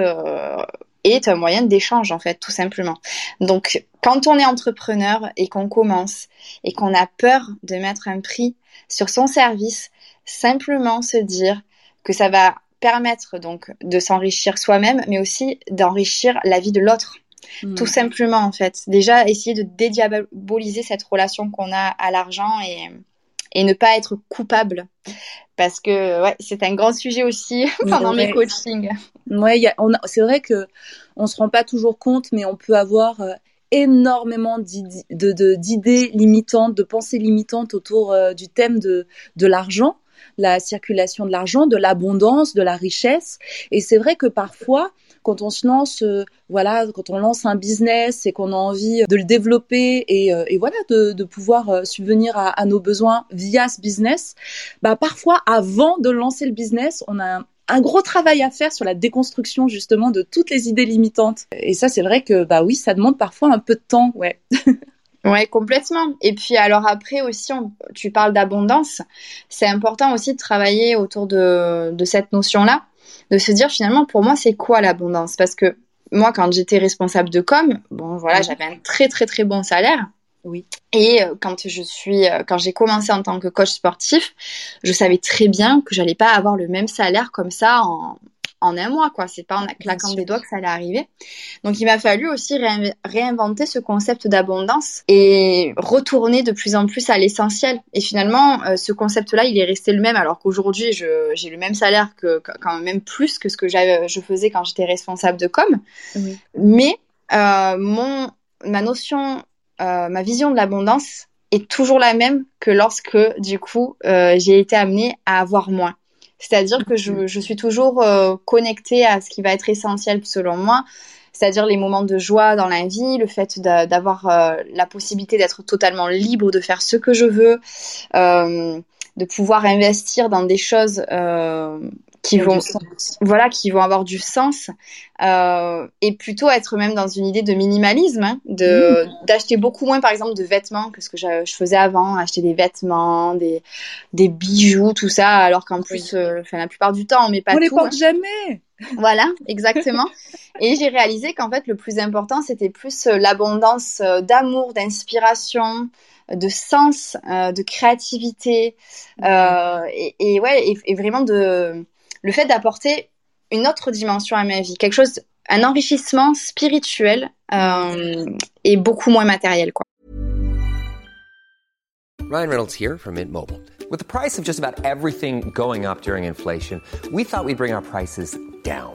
est un moyen d'échange en fait tout simplement. Donc quand on est entrepreneur et qu'on commence et qu'on a peur de mettre un prix sur son service, simplement se dire que ça va permettre donc de s'enrichir soi-même, mais aussi d'enrichir la vie de l'autre. Hmm. Tout simplement en fait. Déjà essayer de dédiaboliser cette relation qu'on a à l'argent et, et ne pas être coupable parce que ouais, c'est un grand sujet aussi pendant mes coachings. Ouais, c'est vrai que on se rend pas toujours compte, mais on peut avoir euh, énormément d'idées limitantes, de pensées limitantes autour euh, du thème de, de l'argent, la circulation de l'argent, de l'abondance, de la richesse. Et c'est vrai que parfois, quand on se lance, euh, voilà, quand on lance un business et qu'on a envie de le développer et, euh, voilà, de, pouvoir euh, subvenir à, nos besoins via ce business, bah parfois avant de lancer le business, on a un, gros travail à faire sur la déconstruction justement de toutes les idées limitantes. Et ça, c'est vrai que bah oui, ça demande parfois un peu de temps, ouais. Ouais, complètement. Et puis alors après aussi, tu parles d'abondance. C'est important aussi de travailler autour de cette notion-là de se dire finalement pour moi c'est quoi l'abondance? Parce que moi quand j'étais responsable de com bon voilà j'avais un très très très bon salaire. Oui. Et euh, quand je suis, euh, quand j'ai commencé en tant que coach sportif, je savais très bien que j'allais pas avoir le même salaire comme ça en, en un mois, quoi. C'est pas en claquant des doigts que ça allait arriver. Donc, il m'a fallu aussi réinventer ce concept d'abondance et retourner de plus en plus à l'essentiel. Et finalement, euh, ce concept-là, il est resté le même, alors qu'aujourd'hui, j'ai le même salaire que, quand même plus que ce que je faisais quand j'étais responsable de com. Mais euh, mon, ma notion, euh, ma vision de l'abondance est toujours la même que lorsque, du coup, j'ai été amenée à avoir moins. C'est-à-dire que je, suis toujours euh, connectée à ce qui va être essentiel selon moi, c'est-à-dire les moments de joie dans la vie, le fait d'avoir euh, la possibilité d'être totalement libre de faire ce que je veux, euh, de pouvoir investir dans des choses qui vont voilà qui vont avoir du sens euh, et plutôt être même dans une idée de minimalisme hein, de mmh. d'acheter beaucoup moins par exemple de vêtements que ce que je, faisais avant acheter des vêtements des des bijoux tout ça alors qu'en plus euh, la plupart du temps on met pas on tout les porte hein. jamais. Voilà exactement. Et j'ai réalisé qu'en fait le plus important c'était plus euh, l'abondance d'amour d'inspiration de sens, de créativité, euh, et, et, ouais, et, et, vraiment de le fait d'apporter une autre dimension à ma vie, quelque chose, un enrichissement spirituel euh, et beaucoup moins matériel, quoi. Ryan Reynolds here from Mint Mobile. With the price of just about everything going up during inflation, we thought we'd bring our prices down.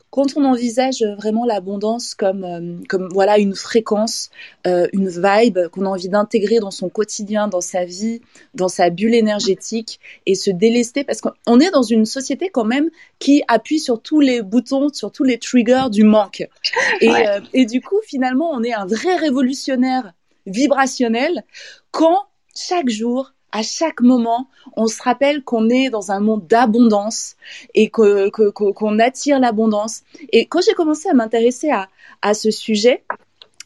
quand on envisage vraiment l'abondance comme euh, comme voilà une fréquence, euh, une vibe qu'on a envie d'intégrer dans son quotidien, dans sa vie, dans sa bulle énergétique et se délester parce qu'on est dans une société quand même qui appuie sur tous les boutons, sur tous les triggers du manque. Et, euh, et du coup, finalement, on est un vrai révolutionnaire vibrationnel quand chaque jour à chaque moment, on se rappelle qu'on est dans un monde d'abondance et que qu'on attire l'abondance. Et quand j'ai commencé à m'intéresser à, à ce sujet,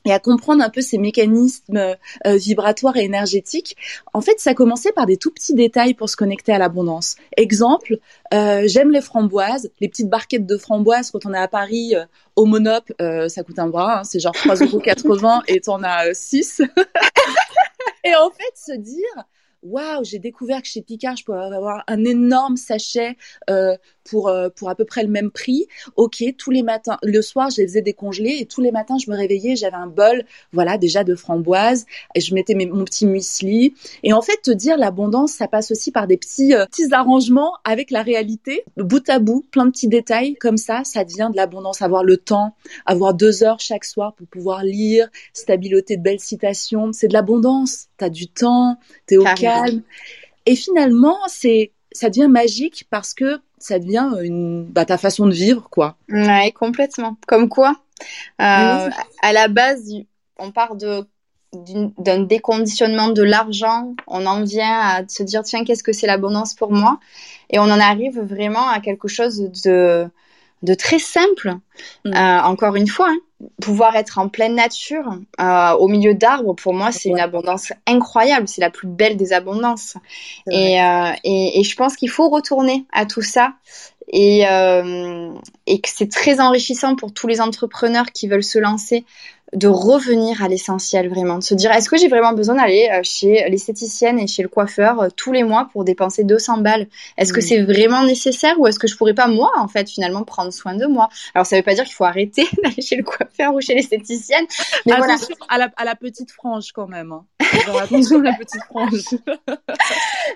et à comprendre un peu ces mécanismes euh, vibratoires et énergétiques. En fait, ça commençait par des tout petits détails pour se connecter à l'abondance. Exemple, euh, j'aime les framboises, les petites barquettes de framboises quand on est à Paris euh, au Monop, ça coûte un bras, hein, c'est genre 3,80€ et t'en as 6. et en fait, se dire, waouh, j'ai découvert que chez Picard, je pouvais avoir un énorme sachet euh, pour euh, pour à peu près le même prix. Ok, tous les matins, le soir, je les faisais décongeler et tous les matins, je me réveillais, j'avais un bol, voilà, déjà de framboises et je mettais mon petit muesli. Et en fait, te dire l'abondance, ça passe aussi par des petits euh, petits arrangements avec la réalité, bout à bout, plein de petits détails comme ça, ça devient de l'abondance. Avoir le temps, avoir deux heures chaque soir pour pouvoir lire, stabiloter de belles citations, c'est de l'abondance. T'as du temps, t'es au calme. Et finalement, c'est ça devient magique parce que ça devient une, bah, ta façon de vivre, quoi. Ouais, complètement. Comme quoi, euh, à la base, on part de d'un déconditionnement de l'argent, on en vient à se dire tiens qu'est-ce que c'est l'abondance pour moi? Et on en arrive vraiment à quelque chose de de très simple. Mm. Euh, encore une fois, hein, pouvoir être en pleine nature, euh, au milieu d'arbres, pour moi, c'est une abondance incroyable. C'est la plus belle des abondances. Et, euh, et, et, je pense qu'il faut retourner à tout ça. Et, euh, et que c'est très enrichissant pour tous les entrepreneurs qui veulent se lancer de revenir à l'essentiel vraiment, de se dire est-ce que j'ai vraiment besoin d'aller euh, chez l'esthéticienne et chez le coiffeur euh, tous les mois pour dépenser 200 balles? Est-ce que c'est vraiment nécessaire ou est-ce que je pourrais pas moi en fait finalement prendre soin de moi? Alors ça veut pas dire qu'il faut arrêter d'aller chez le coiffeur ou chez l'esthéticienne, mais attention à, la, à, la, petite frange quand même. Hein. attention la petite frange.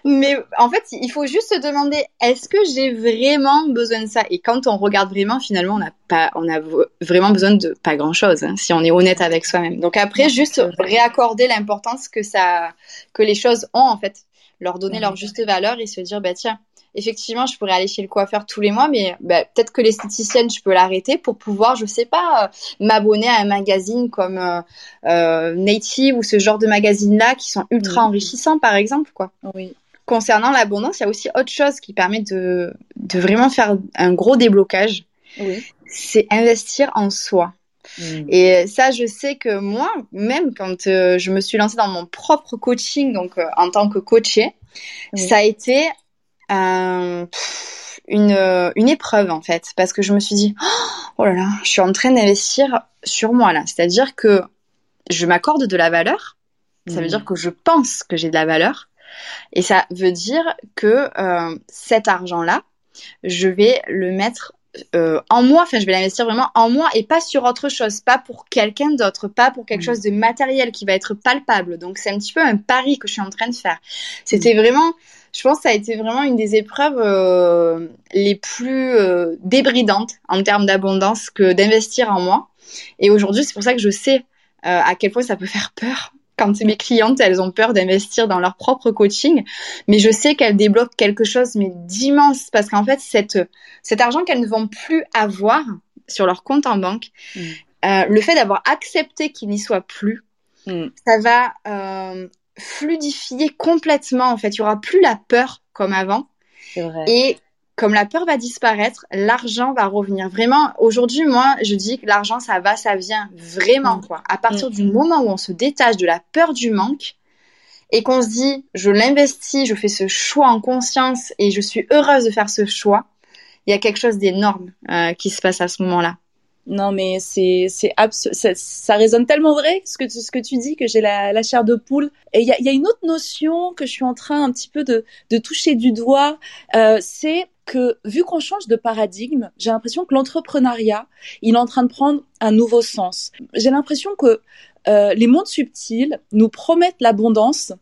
mais en fait, il faut juste se demander est-ce que j'ai vraiment besoin de ça? Et quand on regarde vraiment, finalement, on n'a pas, on a vraiment besoin de pas grand chose. Hein, si on est honnête avec soi-même. Donc après, juste réaccorder l'importance que ça, que les choses ont en fait, leur donner leur juste valeur et se dire bah tiens, effectivement, je pourrais aller chez le coiffeur tous les mois, mais bah, peut-être que l'esthéticienne, je peux l'arrêter pour pouvoir, je sais pas, euh, m'abonner à un magazine comme euh, euh, Native ou ce genre de magazine-là qui sont ultra enrichissants, par exemple, quoi. Oui. Concernant l'abondance, il y a aussi autre chose qui permet de, de vraiment faire un gros déblocage. Oui. C'est investir en soi. Mm. Et ça, je sais que moi, même quand euh, je me suis lancée dans mon propre coaching, donc euh, en tant que coachée, ça a été une, une épreuve en fait, parce que je me suis dit, oh là là, je suis en train d'investir sur moi là. C'est-à-dire que je m'accorde de la valeur, ça veut mm. dire que je pense que j'ai de la valeur, et ça veut dire que euh, cet argent-là, je vais le mettre euh, en moi, enfin je vais l'investir vraiment en moi et pas sur autre chose, pas pour quelqu'un d'autre, pas pour quelque mm. chose de matériel qui va être palpable. Donc c'est un petit peu un pari que je suis en train de faire. C'était mm. vraiment, je pense que ça a été vraiment une des épreuves euh, les plus euh, débridantes en termes d'abondance que d'investir en moi. Et aujourd'hui c'est pour ça que je sais à quel point ça peut faire peur quand mes clientes, elles ont peur d'investir dans leur propre coaching, mais je sais qu'elles débloquent quelque chose mais d'immense parce qu'en fait, cette, cet argent qu'elles ne vont plus avoir sur leur compte en banque, mm. euh, le fait d'avoir accepté qu'il n'y soit plus, mm. ça va euh, fluidifier complètement. En fait, il y aura plus la peur comme avant. Vrai. Et comme la peur va disparaître, l'argent va revenir. Vraiment, aujourd'hui, moi, je dis que l'argent, ça va, ça vient. Vraiment, mm. quoi. À partir mm. du moment où on se détache de la peur du manque et qu'on se dit, je l'investis, je fais ce choix en conscience et je suis heureuse de faire ce choix, il y a quelque chose d'énorme euh, qui se passe à ce moment-là. Non, mais c'est c'est ça, ça, résonne tellement vrai ce que tu, ce que tu dis que j'ai la, la chair de poule. Et il y a, y a, une autre notion que je suis en train un petit peu de, de toucher du doigt, euh, c'est que vu qu'on change de paradigme, j'ai l'impression que l'entrepreneuriat, il est en train de prendre un nouveau sens. J'ai l'impression que euh, les mondes subtils nous promettent l'abondance,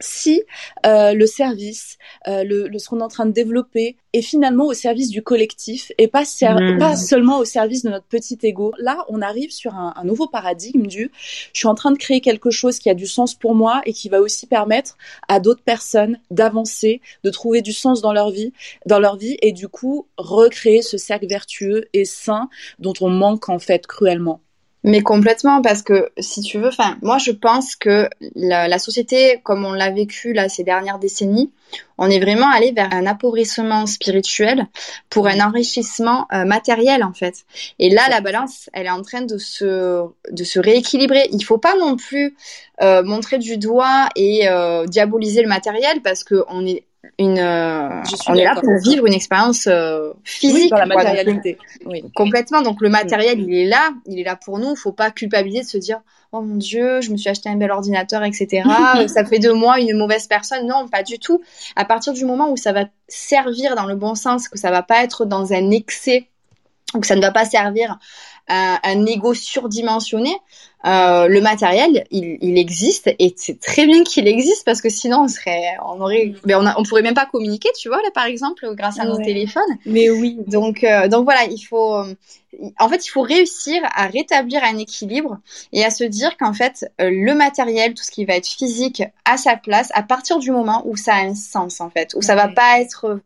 si euh, le service, euh, le, ce qu'on est en train de développer est finalement au service du collectif et pas, mmh. pas seulement au service de notre petit ego. Là, on arrive sur un, un, nouveau paradigme du je suis en train de créer quelque chose qui a du sens pour moi et qui va aussi permettre à d'autres personnes d'avancer, de trouver du sens dans leur vie, dans leur vie et du coup recréer ce cercle vertueux et sain dont on manque en fait cruellement. Mais complètement, parce que si tu veux, enfin, moi je pense que la, société, comme on l'a vécu là ces dernières décennies, on est vraiment allé vers un appauvrissement spirituel pour un enrichissement euh, matériel en fait. Et là, la balance, elle est en train de se de se rééquilibrer. Il faut pas non plus euh, montrer du doigt et euh, diaboliser le matériel parce que on est une, euh, on est là pour vivre une expérience euh, physique. dans la matérialité. oui. Complètement. Donc le matériel, il est là, il est là pour nous. Il faut pas culpabiliser de se dire, oh mon dieu, je me suis acheté un bel ordinateur, etc. ça fait de moi une mauvaise personne. Non, pas du tout. À partir du moment où ça va servir dans le bon sens, que ça va pas être dans un excès, ou que ça ne va pas servir à un ego surdimensionné, euh, le matériel, il, il, existe et c'est très bien qu'il existe parce que sinon on serait, on aurait, mais on, on pourrait même pas communiquer, tu vois là par exemple grâce à nos téléphones. Mais oui. Donc euh, donc voilà, il faut, en fait il faut réussir à rétablir un équilibre et à se dire qu'en fait euh, le matériel, tout ce qui va être physique, a sa place à partir du moment où ça a un sens en fait, où ça va pas être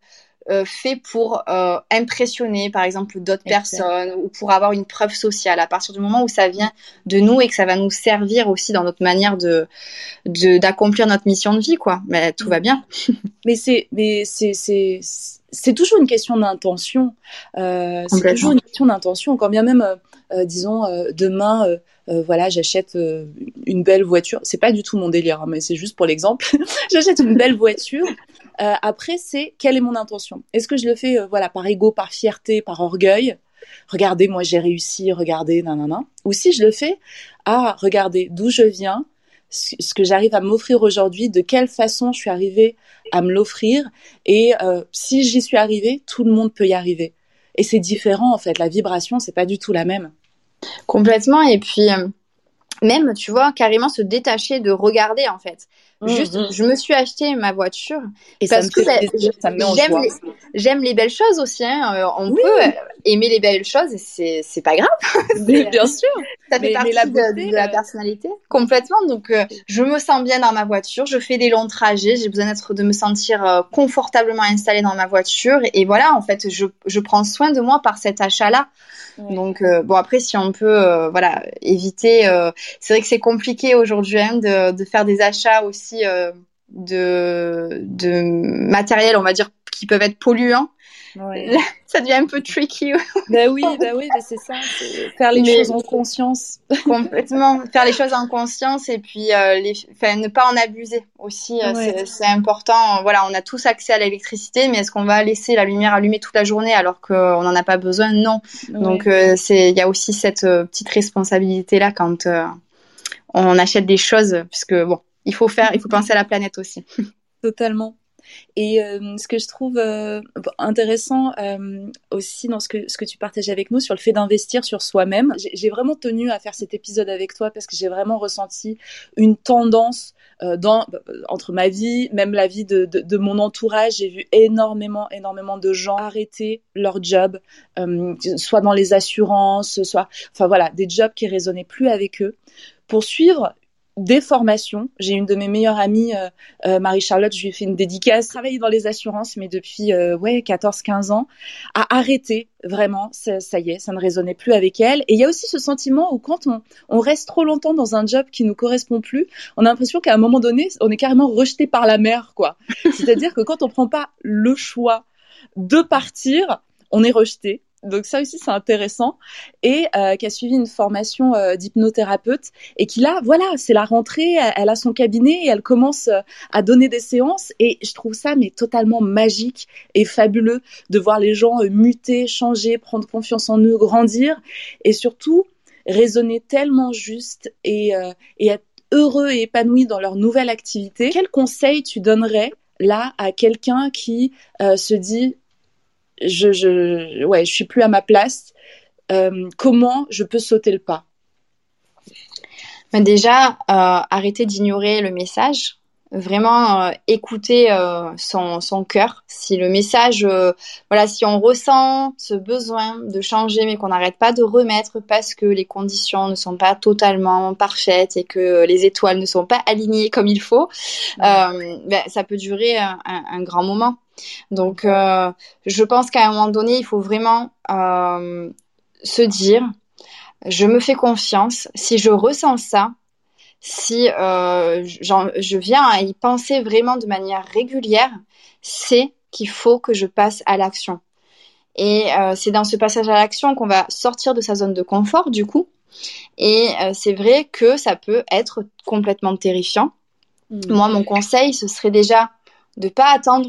euh, fait pour euh, impressionner, par exemple, d'autres personnes ou pour avoir une preuve sociale. À partir du moment où ça vient de nous et que ça va nous servir aussi dans notre manière de d'accomplir notre mission de vie, quoi. Mais tout va bien. mais c'est mais c'est c'est c'est toujours une question d'intention. Euh, c'est toujours une question d'intention. Quand bien même, euh, disons, demain, voilà, j'achète une belle voiture. C'est pas du tout mon délire, hein, mais c'est juste pour l'exemple. j'achète une belle voiture. Euh, après, c'est quelle est mon intention? Est-ce que je le fais, euh, voilà, par ego, par fierté, par orgueil? Regardez, moi j'ai réussi, regardez, nanana. Ou si je le fais, ah, regardez d'où je viens, ce que j'arrive à m'offrir aujourd'hui, de quelle façon je suis arrivée à me l'offrir, et euh, si j'y suis arrivée, tout le monde peut y arriver. Et c'est différent en fait, la vibration, c'est pas du tout la même. Complètement. Et puis même, tu vois, carrément se détacher de regarder en fait. Mmh, Juste, mmh. je me suis acheté ma voiture et parce que j'aime les, j'aime les belles choses aussi. Hein. Euh, on peut aimer les belles choses et c'est c'est pas grave. bien sûr. Ça fait partie de, la euh, personnalité complètement. Donc, euh, je me sens bien dans ma voiture. Je fais des longs trajets. J'ai besoin d'être de me sentir confortablement installée dans ma voiture et voilà. En fait, je je prends soin de moi par cet achat là. Donc bon après si on peut voilà éviter c'est vrai que c'est compliqué aujourd'hui hein, de, de faire des achats aussi euh, de, de matériel, on va dire, qui peuvent être polluants. ça devient un peu tricky. bah oui, bah oui, c'est ça. Faire les choses en conscience. complètement. Faire les choses en conscience et puis euh, les, ne pas en abuser aussi. Euh, c'est important. Voilà, on a tous accès à l'électricité, mais est-ce qu'on va laisser la lumière allumée toute la journée alors qu'on n'en a pas besoin? Non. Donc c'est, il y a aussi cette petite responsabilité là quand on achète des choses, puisque bon, il faut faire, il faut penser à la planète aussi. Totalement. Et euh, ce que je trouve euh, intéressant euh, aussi dans ce que, tu partages avec nous sur le fait d'investir sur soi-même, j'ai vraiment tenu à faire cet épisode avec toi parce que j'ai vraiment ressenti une tendance dans, entre ma vie, même la vie de, de, de mon entourage. J'ai vu énormément, énormément de gens arrêter leur job, soit dans les assurances, soit, enfin voilà, des jobs qui résonnaient plus avec eux pour suivre des formations. J'ai une de mes meilleures amies, euh, euh, Marie-Charlotte, je lui ai fait une dédicace, travaillé dans les assurances, mais depuis euh, ouais 14-15 ans, a arrêté vraiment, ça, ça, y est, ça ne résonnait plus avec elle. Et il y a aussi ce sentiment où quand on, on reste trop longtemps dans un job qui nous correspond plus, on a l'impression qu'à un moment donné, on est carrément rejeté par la mer, quoi. C'est-à-dire que quand on prend pas le choix de partir, on est rejeté donc ça aussi c'est intéressant. Et euh, qui a suivi une formation euh, d'hypnothérapeute et qui là voilà c'est la rentrée elle, a son cabinet et elle commence euh, à donner des séances. Et je trouve ça mais totalement magique et fabuleux de voir les gens muter changer prendre confiance en eux grandir et surtout raisonner tellement juste et, et être heureux et épanoui dans leur nouvelle activité. Quel conseil tu donnerais là à quelqu'un qui se dit je, je, ouais, je suis plus à ma place. Euh, comment je peux sauter le pas? Déjà, euh, arrêter d'ignorer le message. Vraiment euh, écouter euh, son, son cœur. Si le message, voilà, si on ressent ce besoin de changer, mais qu'on n'arrête pas de remettre parce que les conditions ne sont pas totalement parfaites et que les étoiles ne sont pas alignées comme il faut, ben, ça peut durer un, un grand moment. Donc, euh, je pense qu'à un moment donné, il faut vraiment euh, se dire, je me fais confiance. Si je ressens ça, si euh, je viens à y penser vraiment de manière régulière, c'est qu'il faut que je passe à l'action. Et c'est dans ce passage à l'action qu'on va sortir de sa zone de confort, du coup. Et c'est vrai que ça peut être complètement terrifiant. Mmh. Moi, mon conseil, ce serait déjà de pas attendre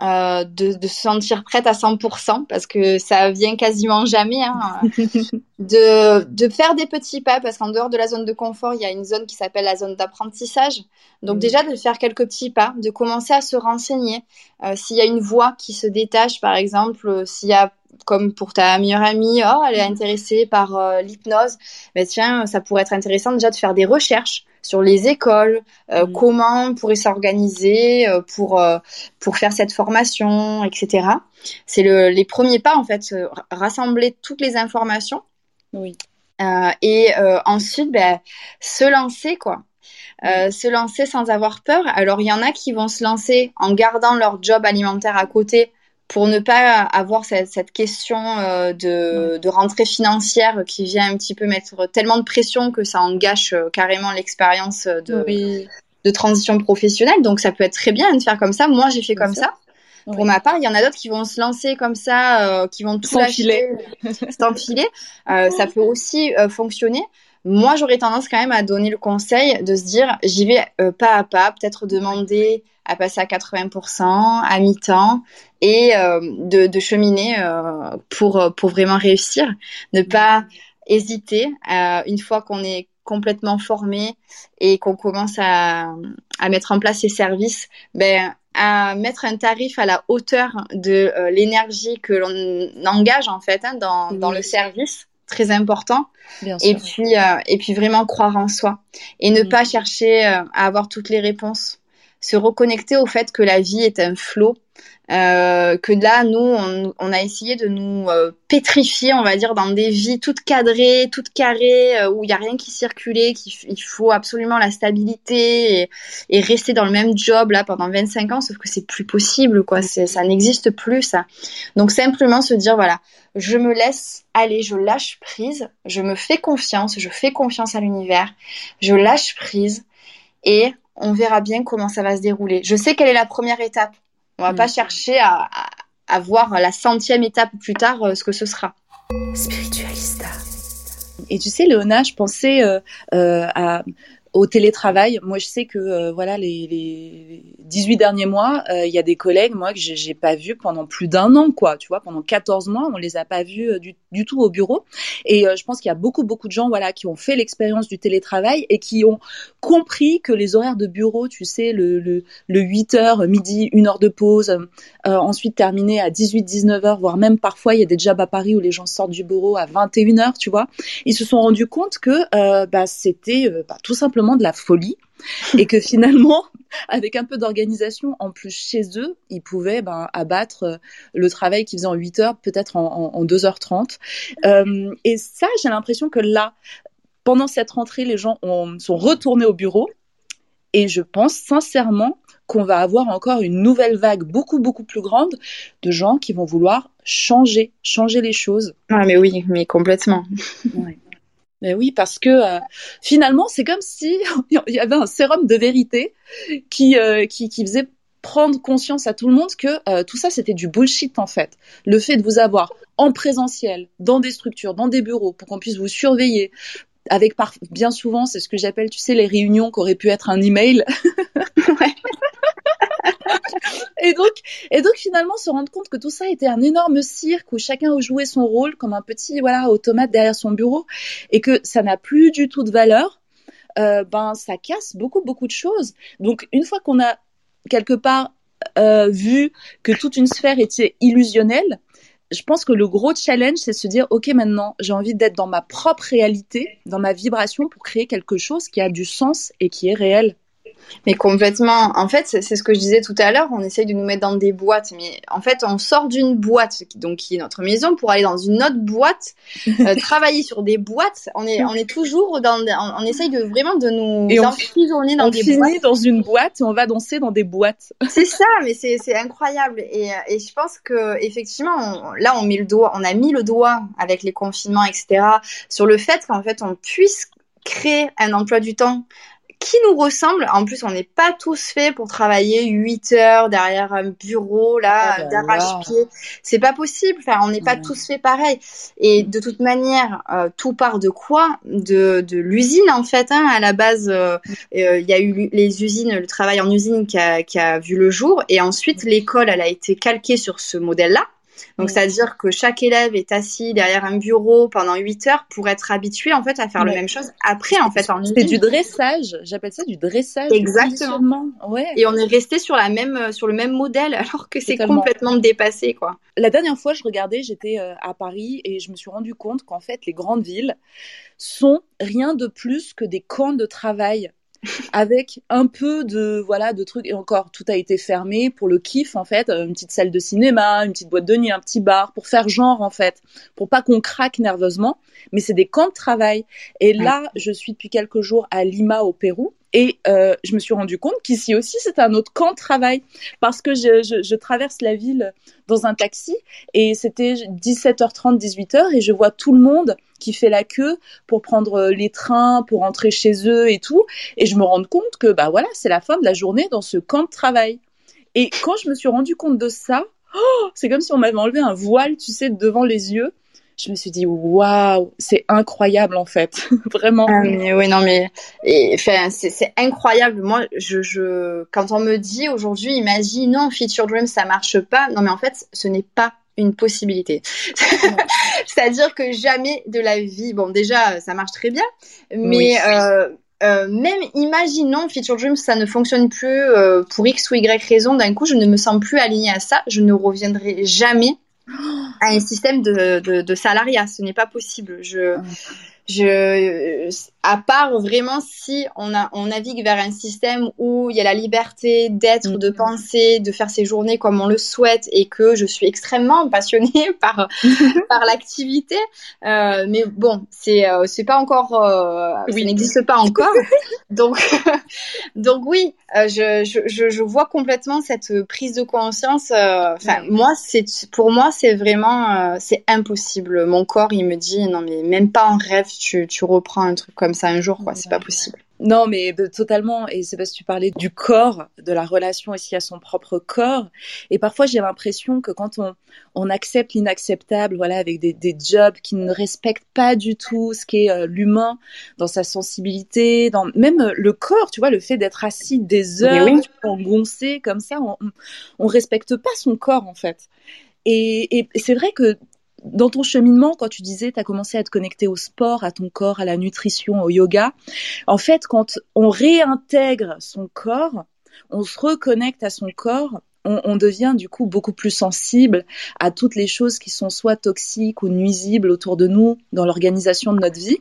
euh, de, de, se sentir prête à 100% parce que ça vient quasiment jamais. Hein, de, de faire des petits pas parce qu'en dehors de la zone de confort, il y a une zone qui s'appelle la zone d'apprentissage. Donc mm. déjà de faire quelques petits pas, de commencer à se renseigner. Euh, s'il y a une voix qui se détache, par exemple, euh, s'il y a comme pour ta meilleure amie, oh, elle est intéressée par euh, l'hypnose, mais ben tiens, ça pourrait être intéressant déjà de faire des recherches sur les écoles, euh, mm. comment on pourrait s'organiser euh, pour euh, pour faire cette formation, etc. C'est le, les premiers pas en fait, rassembler toutes les informations. Oui. et ensuite, ben, se lancer quoi. Euh, se lancer sans avoir peur. Alors il y en a qui vont se lancer en gardant leur job alimentaire à côté pour ne pas avoir cette, cette question euh, de, de, rentrée financière qui vient un petit peu mettre tellement de pression que ça en gâche euh, carrément l'expérience de, de transition professionnelle. Donc ça peut être très bien de faire comme ça. Moi j'ai fait comme ça. Pour ma part, il y en a d'autres qui vont se lancer comme ça, euh, qui vont tout lâcher, s'enfiler. Euh, ça peut aussi fonctionner. Moi, j'aurais tendance quand même à donner le conseil de se dire, j'y vais pas à pas, peut-être demander à passer à 80%, à mi-temps, et euh, de, de, cheminer euh, pour, pour vraiment réussir. Ne pas hésiter euh, une fois qu'on est complètement formé et qu'on commence à, à mettre en place ces services, ben, à mettre un tarif à la hauteur de l'énergie que l'on engage en fait hein, dans, dans le service très important. Et puis et puis vraiment croire en soi et ne pas chercher à avoir toutes les réponses se reconnecter au fait que la vie est un flot. Euh, que là, nous, on, a essayé de nous euh, pétrifier, on va dire, dans des vies toutes cadrées, toutes carrées, euh, où il n'y a rien qui circulait, qu'il faut absolument la stabilité et, et, rester dans le même job là pendant 25 ans, sauf que c'est plus possible, quoi. Ça n'existe plus, ça. Donc simplement se dire, voilà, je me laisse aller, je lâche prise, je me fais confiance, je fais confiance à l'univers, je lâche prise et on verra bien comment ça va se dérouler. Je sais quelle est la première étape. On va mm. pas chercher à, à, voir la centième étape plus tard euh, ce que ce sera. Spiritualista. Et tu sais, Léona, je pensais euh, euh, à au télétravail, moi je sais que euh, voilà les, les 18 derniers mois, euh, il y a des collègues moi que j'ai pas vu pendant plus d'un an quoi, tu vois, pendant 14 mois, on les a pas vus euh, du, tout au bureau et je pense qu'il y a beaucoup beaucoup de gens voilà qui ont fait l'expérience du télétravail et qui ont compris que les horaires de bureau, tu sais le le, le 8 heures midi, une heure de pause, ensuite terminé à 18 19 heures voire même parfois il y a des jobs à Paris où les gens sortent du bureau à 21 heures, tu vois. Ils se sont rendus compte que bah c'était bah, tout simplement de la folie et que finalement, avec un peu d'organisation en plus chez eux, ils pouvaient ben, abattre euh, le travail qu'ils faisaient en 8 heures, peut-être en, 2h30. Euh, et ça, j'ai l'impression que là, pendant cette rentrée, les gens sont retournés au bureau et je pense sincèrement qu'on va avoir encore une nouvelle vague beaucoup beaucoup plus grande de gens qui vont vouloir changer, changer les choses. Ah mais oui, mais complètement. Mais oui, parce que euh, finalement, c'est comme si il y avait un sérum de vérité qui, euh, qui, qui, faisait prendre conscience à tout le monde que euh, tout ça, c'était du bullshit en fait. Le fait de vous avoir en présentiel, dans des structures, dans des bureaux, pour qu'on puisse vous surveiller, avec par bien souvent, c'est ce que j'appelle, tu sais, les réunions qui auraient pu être un email. ouais. et donc, et donc finalement se rendre compte que tout ça était un énorme cirque où chacun a joué son rôle comme un petit voilà automate derrière son bureau et que ça n'a plus du tout de valeur. Euh, ben ça casse beaucoup beaucoup de choses. Donc une fois qu'on a quelque part euh, vu que toute une sphère était illusionnelle, je pense que le gros challenge, c'est de se dire, OK, maintenant, j'ai envie d'être dans ma propre réalité, dans ma vibration pour créer quelque chose qui a du sens et qui est réel. Mais complètement. En fait, c'est ce que je disais tout à l'heure. On essaye de nous mettre dans des boîtes, mais en fait, on sort d'une boîte, donc qui est notre maison, pour aller dans une autre boîte, euh, travailler sur des boîtes. On est, on est toujours dans, on, essaye de vraiment de nous et emprisonner dans on des finit dans une boîte et on va danser dans des boîtes. C'est ça, mais c'est incroyable. Et, et je pense que effectivement, là, on met le doigt, on a mis le doigt avec les confinements, etc., sur le fait qu'en fait, on puisse créer un emploi du temps qui nous ressemble. En plus, on n'est pas tous faits pour travailler 8 heures derrière un bureau, là, d'arrache-pied. C'est pas possible. Enfin, on n'est pas tous faits pareil. Et de toute manière, euh, tout part de quoi? De, de l'usine, en fait. Hein. À la base, euh, euh, il y a eu les usines, le travail en usine qui a, qui a vu le jour. Et ensuite, l'école, elle a été calquée sur ce modèle-là. Donc, c'est-à-dire que chaque élève est assis derrière un bureau pendant 8 heures pour être habitué, en fait, à faire la même chose après, en fait, en C'est du dressage. J'appelle ça du dressage. Exactement. Ouais. Et on est resté sur la même, sur le même modèle, alors que c'est complètement dépassé, quoi. La dernière fois, je regardais, j'étais euh, à Paris et je me suis rendu compte qu'en fait, les grandes villes sont rien de plus que des camps de travail avec un peu de voilà de trucs. Et encore tout a été fermé pour le kiff en fait. Une petite salle de cinéma une petite boîte de nuit un petit bar pour faire genre en fait. Pour pas qu'on craque nerveusement. Mais c'est des camps de travail. Et là je suis depuis quelques jours à Lima au Pérou et euh, je me suis rendu compte qu'ici aussi, c'est un autre camp de travail parce que je, traverse la ville dans un taxi et c'était 17h30, 18h et je vois tout le monde qui fait la queue pour prendre les trains, pour rentrer chez eux et tout. Et je me rends compte que bah voilà, c'est la fin de la journée dans ce camp de travail. Et quand je me suis rendu compte de ça, oh, c'est comme si on m'avait enlevé un voile, tu sais, devant les yeux je me suis dit waouh, c'est incroyable en fait, vraiment. Ah, mais oui, non mais enfin c'est incroyable. Moi, je, je quand on me dit aujourd'hui, imagine non, Feature Dream ça marche pas. Non mais en fait, ce n'est pas une possibilité. C'est-à-dire que jamais de la vie, bon déjà ça marche très bien, mais euh, euh, même imaginons Feature Dream ça ne fonctionne plus euh, pour X ou Y raison, d'un coup je ne me sens plus alignée à ça, je ne reviendrai jamais à un système de, de, de salariat. Ce n'est pas possible. Je, je, à part vraiment si on, a, on navigue vers un système où il y a la liberté d'être, de penser, de faire ses journées comme on le souhaite et que je suis extrêmement passionnée par, par l'activité. Euh, mais bon, c'est euh, c'est pas encore, euh, oui. ça n'existe pas encore. donc, donc oui, euh, je, je, je, vois complètement cette prise de conscience. Enfin, moi, c'est pour moi, c'est vraiment, c'est impossible. Mon corps, il me dit non mais même pas en rêve tu, tu reprends un truc comme ça un jour, quoi. C'est pas possible. Non, mais totalement. Et c'est parce que tu parlais du corps, de la relation aussi à son propre corps. Et parfois, j'ai l'impression que quand on, on accepte l'inacceptable, voilà, avec des, des, jobs qui ne respectent pas du tout ce qu'est euh, l'humain dans sa sensibilité, dans même euh, le corps, tu vois, le fait d'être assis des heures, oui. engoncé comme ça, on, on respecte pas son corps en fait. Et, et c'est vrai que dans ton cheminement, quand tu disais, tu as commencé à te connecter au sport, à ton corps, à la nutrition, au yoga, en fait, quand on réintègre son corps, on se reconnecte à son corps, on, devient du coup beaucoup plus sensible à toutes les choses qui sont soit toxiques ou nuisibles autour de nous dans l'organisation de notre vie.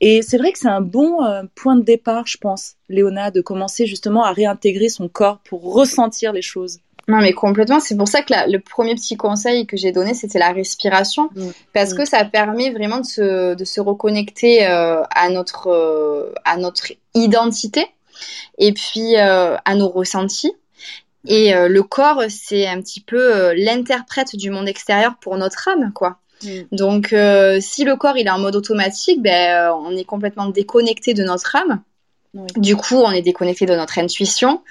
Et c'est vrai que c'est un bon euh, point de départ, je pense, Léona, de commencer justement à réintégrer son corps pour ressentir les choses. Non, mais complètement. C'est pour ça que la, le premier petit conseil que j'ai donné, c'était la respiration, mmh. parce mmh. que ça permet vraiment de se, de se reconnecter euh, à notre euh, à notre identité et puis euh, à nos ressentis. Et le corps, c'est un petit peu l'interprète du monde extérieur pour notre âme, quoi. Mmh. Donc, si le corps il est en mode automatique, ben on est complètement déconnecté de notre âme. Oui. Du coup, on est déconnecté de notre intuition,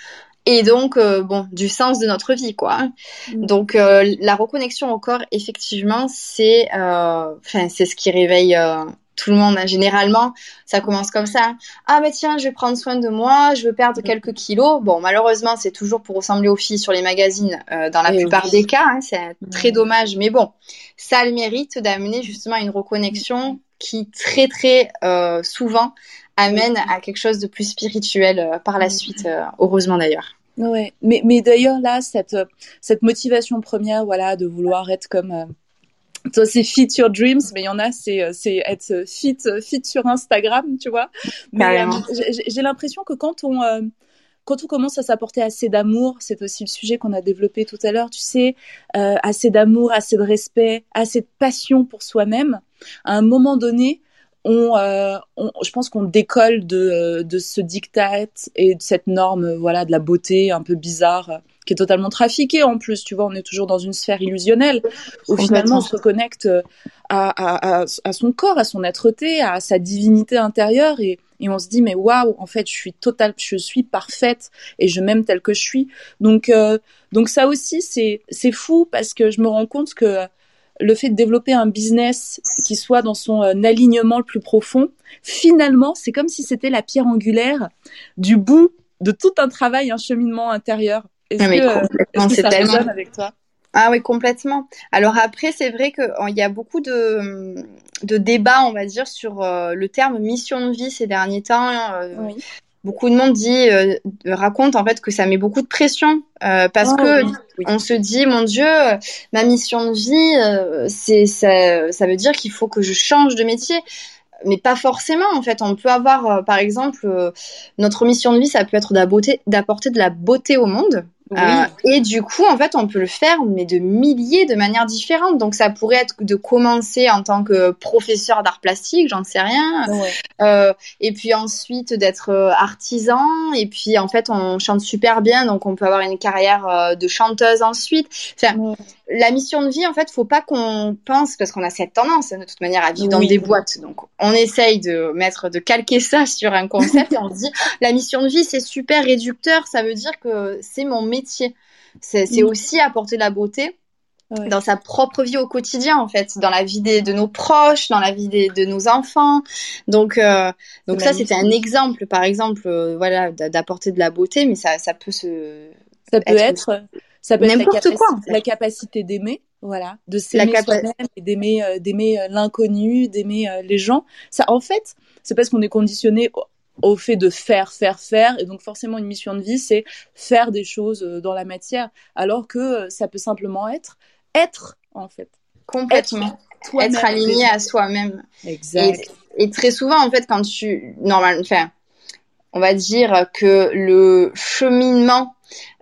et donc euh, bon du sens de notre vie quoi. Mm. Donc euh, la reconnexion au corps effectivement c'est euh, enfin c'est ce qui réveille euh, tout le monde. Hein. Généralement, ça commence comme ça. Ah mais tiens, je vais prendre soin de moi, je veux perdre quelques kilos. Bon, malheureusement, c'est toujours pour ressembler aux filles sur les magazines euh, dans la Et plupart oui. des cas. Hein. C'est mm. très dommage, mais bon, ça a le mérite d'amener justement une reconnexion qui très très euh, souvent amène à quelque chose de plus spirituel euh, par la suite, euh, heureusement d'ailleurs. Ouais, mais, mais d'ailleurs là, cette, cette motivation première, voilà, de vouloir être comme euh, toi c'est fit your dreams mais il y en a c'est c'est être fit fit sur Instagram tu vois. Mais euh, j'ai l'impression que quand on euh, quand on commence à s'apporter assez d'amour, c'est aussi le sujet qu'on a développé tout à l'heure, tu sais, euh, assez d'amour, assez de respect, assez de passion pour soi-même, à un moment donné, on, euh, on, je pense qu'on décolle de, de ce diktat et de cette norme, voilà, de la beauté un peu bizarre, qui est totalement trafiquée en plus. Tu vois, on est toujours dans une sphère illusionnelle où finalement on se reconnecte à, à, à, à son corps, à son êtreté, à sa divinité intérieure et, et on se dit mais waouh, en fait, je suis totale, je suis parfaite et je m'aime telle que je suis. Donc, euh, donc ça aussi, c'est c'est fou parce que je me rends compte que le fait de développer un business qui soit dans son euh, alignement le plus profond, finalement, c'est comme si c'était la pierre angulaire du bout de tout un travail, un cheminement intérieur. Est-ce ah, que, est ça résonne avec toi? Ah oui, complètement. Alors après, c'est vrai qu'il y a beaucoup de, de débats, on va dire, sur euh, le terme mission de vie ces derniers temps. Euh, oui beaucoup de monde dit euh, raconte en fait que ça met beaucoup de pression euh, parce oh, que on se dit mon dieu ma mission de vie euh, c'est ça, ça veut dire qu'il faut que je change de métier. Mais pas forcément en fait. On peut avoir par exemple notre mission de vie ça peut être d'apporter de la beauté au monde euh, et du coup, en fait, on peut le faire, mais de milliers de manières différentes. Donc, ça pourrait être de commencer en tant que professeur d'art plastique, j'en sais rien. Euh, et puis ensuite d'être euh, artisan. Et puis, en fait, on chante super bien, donc on peut avoir une carrière de chanteuse ensuite. Enfin, la mission de vie, en fait, faut pas qu'on pense, parce qu'on a cette tendance, de toute manière, à vivre dans des boîtes. Donc, on essaye de mettre, de calquer ça sur un concept et on se dit, la mission de vie, c'est super réducteur. Ça veut dire que c'est mon métier. C'est mm. aussi apporter de la beauté. dans sa propre vie au quotidien en fait dans la vie de nos proches dans la vie de nos enfants donc euh, donc ça c'était un exemple par exemple euh, voilà d'apporter de la beauté mais ça ça peut se ça peut être ça peut n'importe quoi. La capacité d'aimer, voilà, de s'aimer soi-même et d'aimer, euh, d'aimer euh, l'inconnu, d'aimer euh, les gens. Ça, en fait, c'est parce qu'on est conditionné au, fait de faire, faire, faire, et donc forcément une mission de vie, c'est faire des choses dans la matière, alors que ça peut simplement être être, en fait. Complètement. Être, aligné à soi-même. Exact. Et, et, très souvent, en fait, quand tu, normalement, enfin, on va dire que le cheminement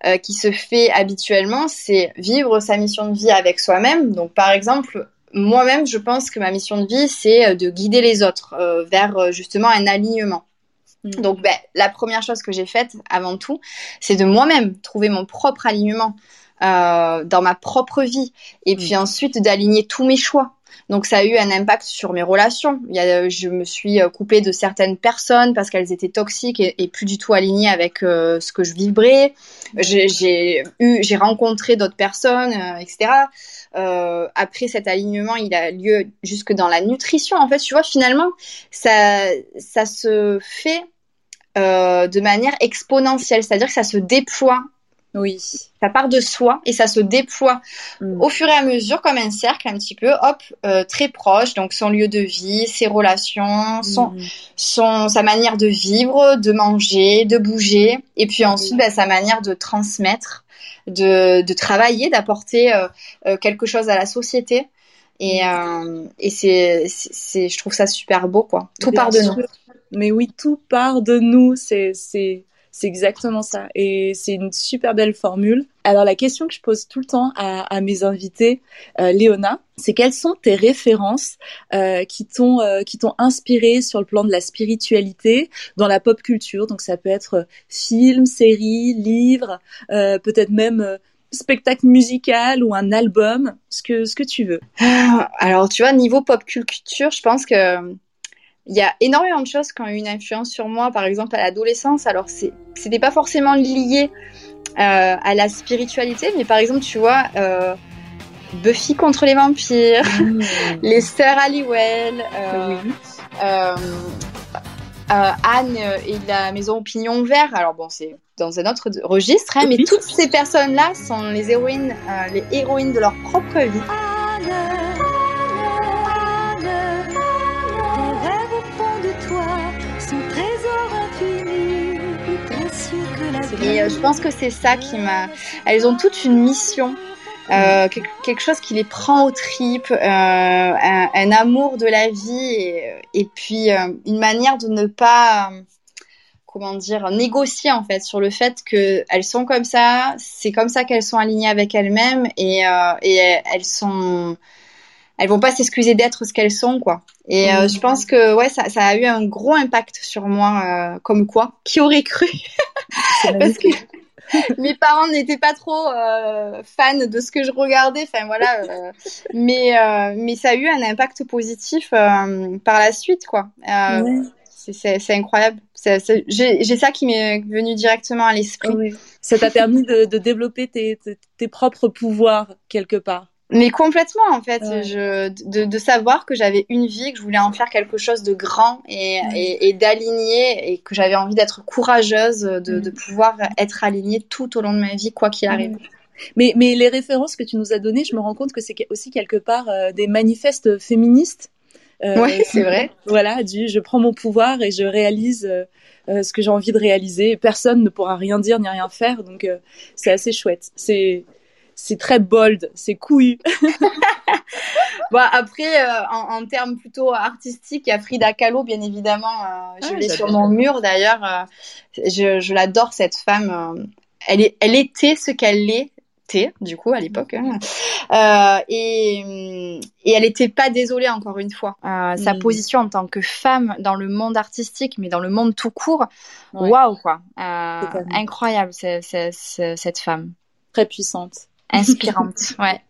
euh, qui se fait habituellement, c'est vivre sa mission de vie avec soi-même. Donc, par exemple, moi-même, je pense que ma mission de vie, c'est euh, de guider les autres euh, vers justement un alignement. Mm. Donc, ben, la première chose que j'ai faite avant tout, c'est de moi-même trouver mon propre alignement dans ma propre vie, et puis mm. ensuite d'aligner tous mes choix. Donc ça a eu un impact sur mes relations. Il y a, je me suis euh, coupée de certaines personnes parce qu'elles étaient toxiques et, plus du tout alignées avec euh, ce que je vibrais. J'ai eu, j'ai rencontré d'autres personnes, euh, etc. Après cet alignement, il a lieu jusque dans la nutrition. En fait, tu vois, finalement, ça, ça se fait de manière exponentielle, c'est-à-dire que ça se déploie oui. Ça part de soi et ça se déploie mm. au fur et à mesure comme un cercle un petit peu, hop, euh, très proche. Donc son lieu de vie, ses relations, son, mm. son, sa manière de vivre, de manger, de bouger, et puis ensuite bah, sa manière de transmettre, de, de travailler, d'apporter euh, euh, quelque chose à la société. Et, mm. et c'est, c'est, je trouve ça super beau, quoi. Tout part de nous. Mais oui, tout part de nous. C'est, c'est c'est exactement ça. Et c'est une super belle formule. Alors la question que je pose tout le temps à, mes invités, euh, Léona, c'est quelles sont tes références euh, qui t'ont euh, qui t'ont inspiré sur le plan de la spiritualité dans la pop culture? Donc ça peut être film, série, livre, peut-être même spectacle musical ou un album, ce que ce que tu veux. Ah, alors tu vois niveau pop culture, je pense que il y a énormément de choses qui ont eu une influence sur moi, par exemple à l'adolescence. Alors, c'était pas forcément lié euh, à la spiritualité, mais par exemple, tu vois, euh, Buffy contre les vampires, mmh. les sœurs Halliwell, euh, euh, Anne et la maison au pignon vert. Alors, bon, c'est dans un autre registre, hein, mais toutes ces personnes-là sont les héroïnes, les héroïnes de leur propre vie. Et euh, je pense que c'est ça qui m'a. Elles ont toutes une mission. Euh, quelque chose qui les prend aux tripes, euh, un, amour de la vie et, et puis une manière de ne pas comment dire, négocier en fait sur le fait que elles sont comme ça, c'est comme ça qu'elles sont alignées avec elles-mêmes et, et elles sont, elles vont pas s'excuser d'être ce qu'elles sont quoi. Et euh, je pense que ouais, ça, ça, a eu un gros impact sur moi, euh, comme quoi, qui aurait cru Parce que mes parents n'étaient pas trop euh, fans de ce que je regardais. Enfin voilà, euh, mais euh, mais ça a eu un impact positif par la suite quoi. Ouais. C'est incroyable. J'ai ça qui m'est venu directement à l'esprit. Ça t'a permis de, de développer tes, tes, propres pouvoirs quelque part. Mais complètement, en fait, je, de, de, savoir que j'avais une vie, que je voulais en faire quelque chose de grand et, et, et d'aligner, et que j'avais envie d'être courageuse, de, de, pouvoir être alignée tout au long de ma vie, quoi qu'il arrive. Mais, mais les références que tu nous as données, je me rends compte que c'est aussi quelque part euh, des manifestes féministes. Euh, oui, c'est vrai. Voilà, du je prends mon pouvoir et je réalise euh, euh ce que j'ai envie de réaliser. Personne ne pourra rien dire ni rien faire, donc c'est assez chouette. C'est c'est très bold, c'est couillu. bon, après, euh, en, en, termes plutôt artistiques, il y a Frida Kahlo, bien évidemment. Euh, je ah, l'ai sur mon mur, d'ailleurs. Euh, je, je l'adore, cette femme. elle, est, elle était ce qu'elle était, du coup, à l'époque. Hein. et, et elle n'était pas désolée, encore une fois. Sa mm. position en tant que femme dans le monde artistique, mais dans le monde tout court, waouh, wow, quoi. incroyable, cette femme. Très puissante inspirante. Ouais.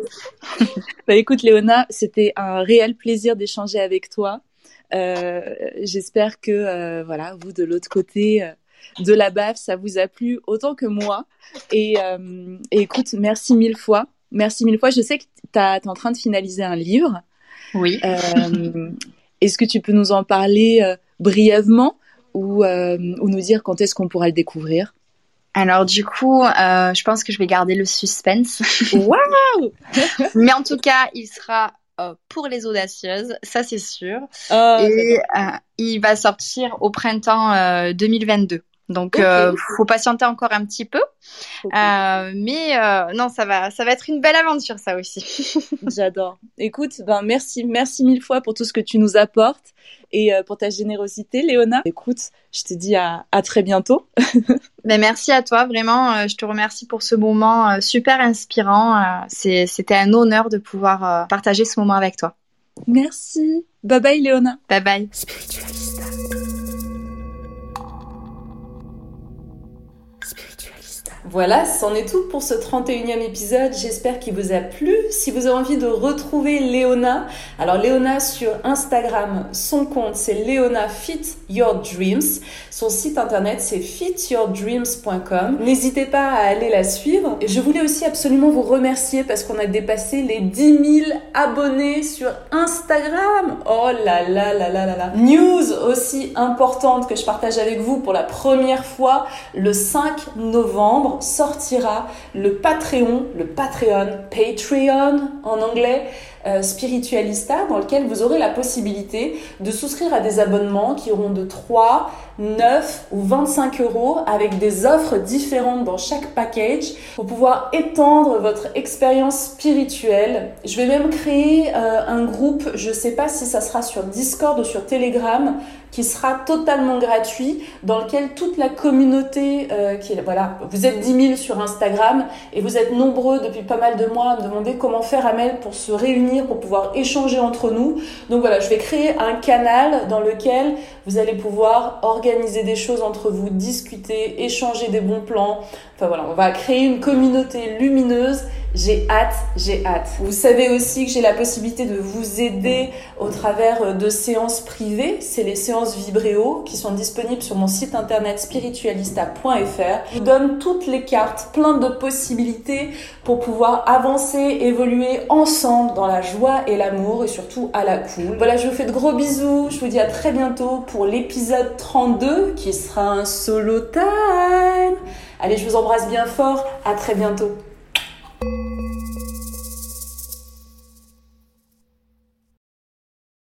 bah, écoute, Léona, c'était un réel plaisir d'échanger avec toi. Euh, J'espère que euh, voilà, vous de l'autre côté euh, de la baffe, ça vous a plu autant que moi. Et, euh, et écoute, merci mille fois. Merci mille fois. Je sais que tu es en train de finaliser un livre. Oui. Euh, est-ce que tu peux nous en parler brièvement ou, ou nous dire quand est-ce qu'on pourra le découvrir? Alors du coup, euh, je pense que je vais garder le suspense. Waouh Mais en tout cas, il sera euh, pour les audacieuses, ça c'est sûr. Oh, Et euh, il va sortir au printemps 2022. Donc, euh, faut patienter encore un petit peu, euh, mais euh, non, ça va, ça va être une belle aventure, ça aussi. J'adore. Écoute, ben merci, merci mille fois pour tout ce que tu nous apportes et euh, pour ta générosité, Léona. Écoute, je te dis à, à très bientôt. ben merci à toi, vraiment. Euh, je te remercie pour ce moment euh, super inspirant. C'était un honneur de pouvoir partager ce moment avec toi. Merci. Bye bye, Léona. Bye bye. Voilà, c'en est tout pour ce 31e épisode. J'espère qu'il vous a plu. Si vous avez envie de retrouver Léona, alors Léona sur Instagram, son compte c'est Léona Fit Your Dreams. Son site internet c'est fityourdreams.com. N'hésitez pas à aller la suivre. Et je voulais aussi absolument vous remercier parce qu'on a dépassé les 10 000 abonnés sur Instagram. Oh là là là là là là. News aussi importante que je partage avec vous pour la première fois le 5 novembre sortira le Patreon, le Patreon, Patreon en anglais, euh, Spiritualista, dans lequel vous aurez la possibilité de souscrire à des abonnements qui auront de 3, 9 ou 25 euros avec des offres différentes dans chaque package pour pouvoir étendre votre expérience spirituelle. Je vais même créer euh, un groupe, je ne sais pas si ça sera sur Discord ou sur Telegram, qui sera totalement gratuit, dans lequel toute la communauté, euh, qui voilà, vous êtes 10 000 sur Instagram et vous êtes nombreux depuis pas mal de mois à me demander comment faire Amel pour se pour pouvoir échanger entre nous. Donc voilà, je vais créer un canal dans lequel vous allez pouvoir organiser des choses entre vous, discuter, échanger des bons plans. Enfin voilà, on va créer une communauté lumineuse j'ai hâte, j'ai hâte. Vous savez aussi que j'ai la possibilité de vous aider au travers de séances privées. C'est les séances Vibréo qui sont disponibles sur mon site internet spiritualista.fr. Je vous donne toutes les cartes, plein de possibilités pour pouvoir avancer, évoluer ensemble dans la joie et l'amour et surtout à la cool. Voilà, je vous fais de gros bisous. Je vous dis à très bientôt pour l'épisode 32 qui sera un solo time. Allez, je vous embrasse bien fort. À très bientôt.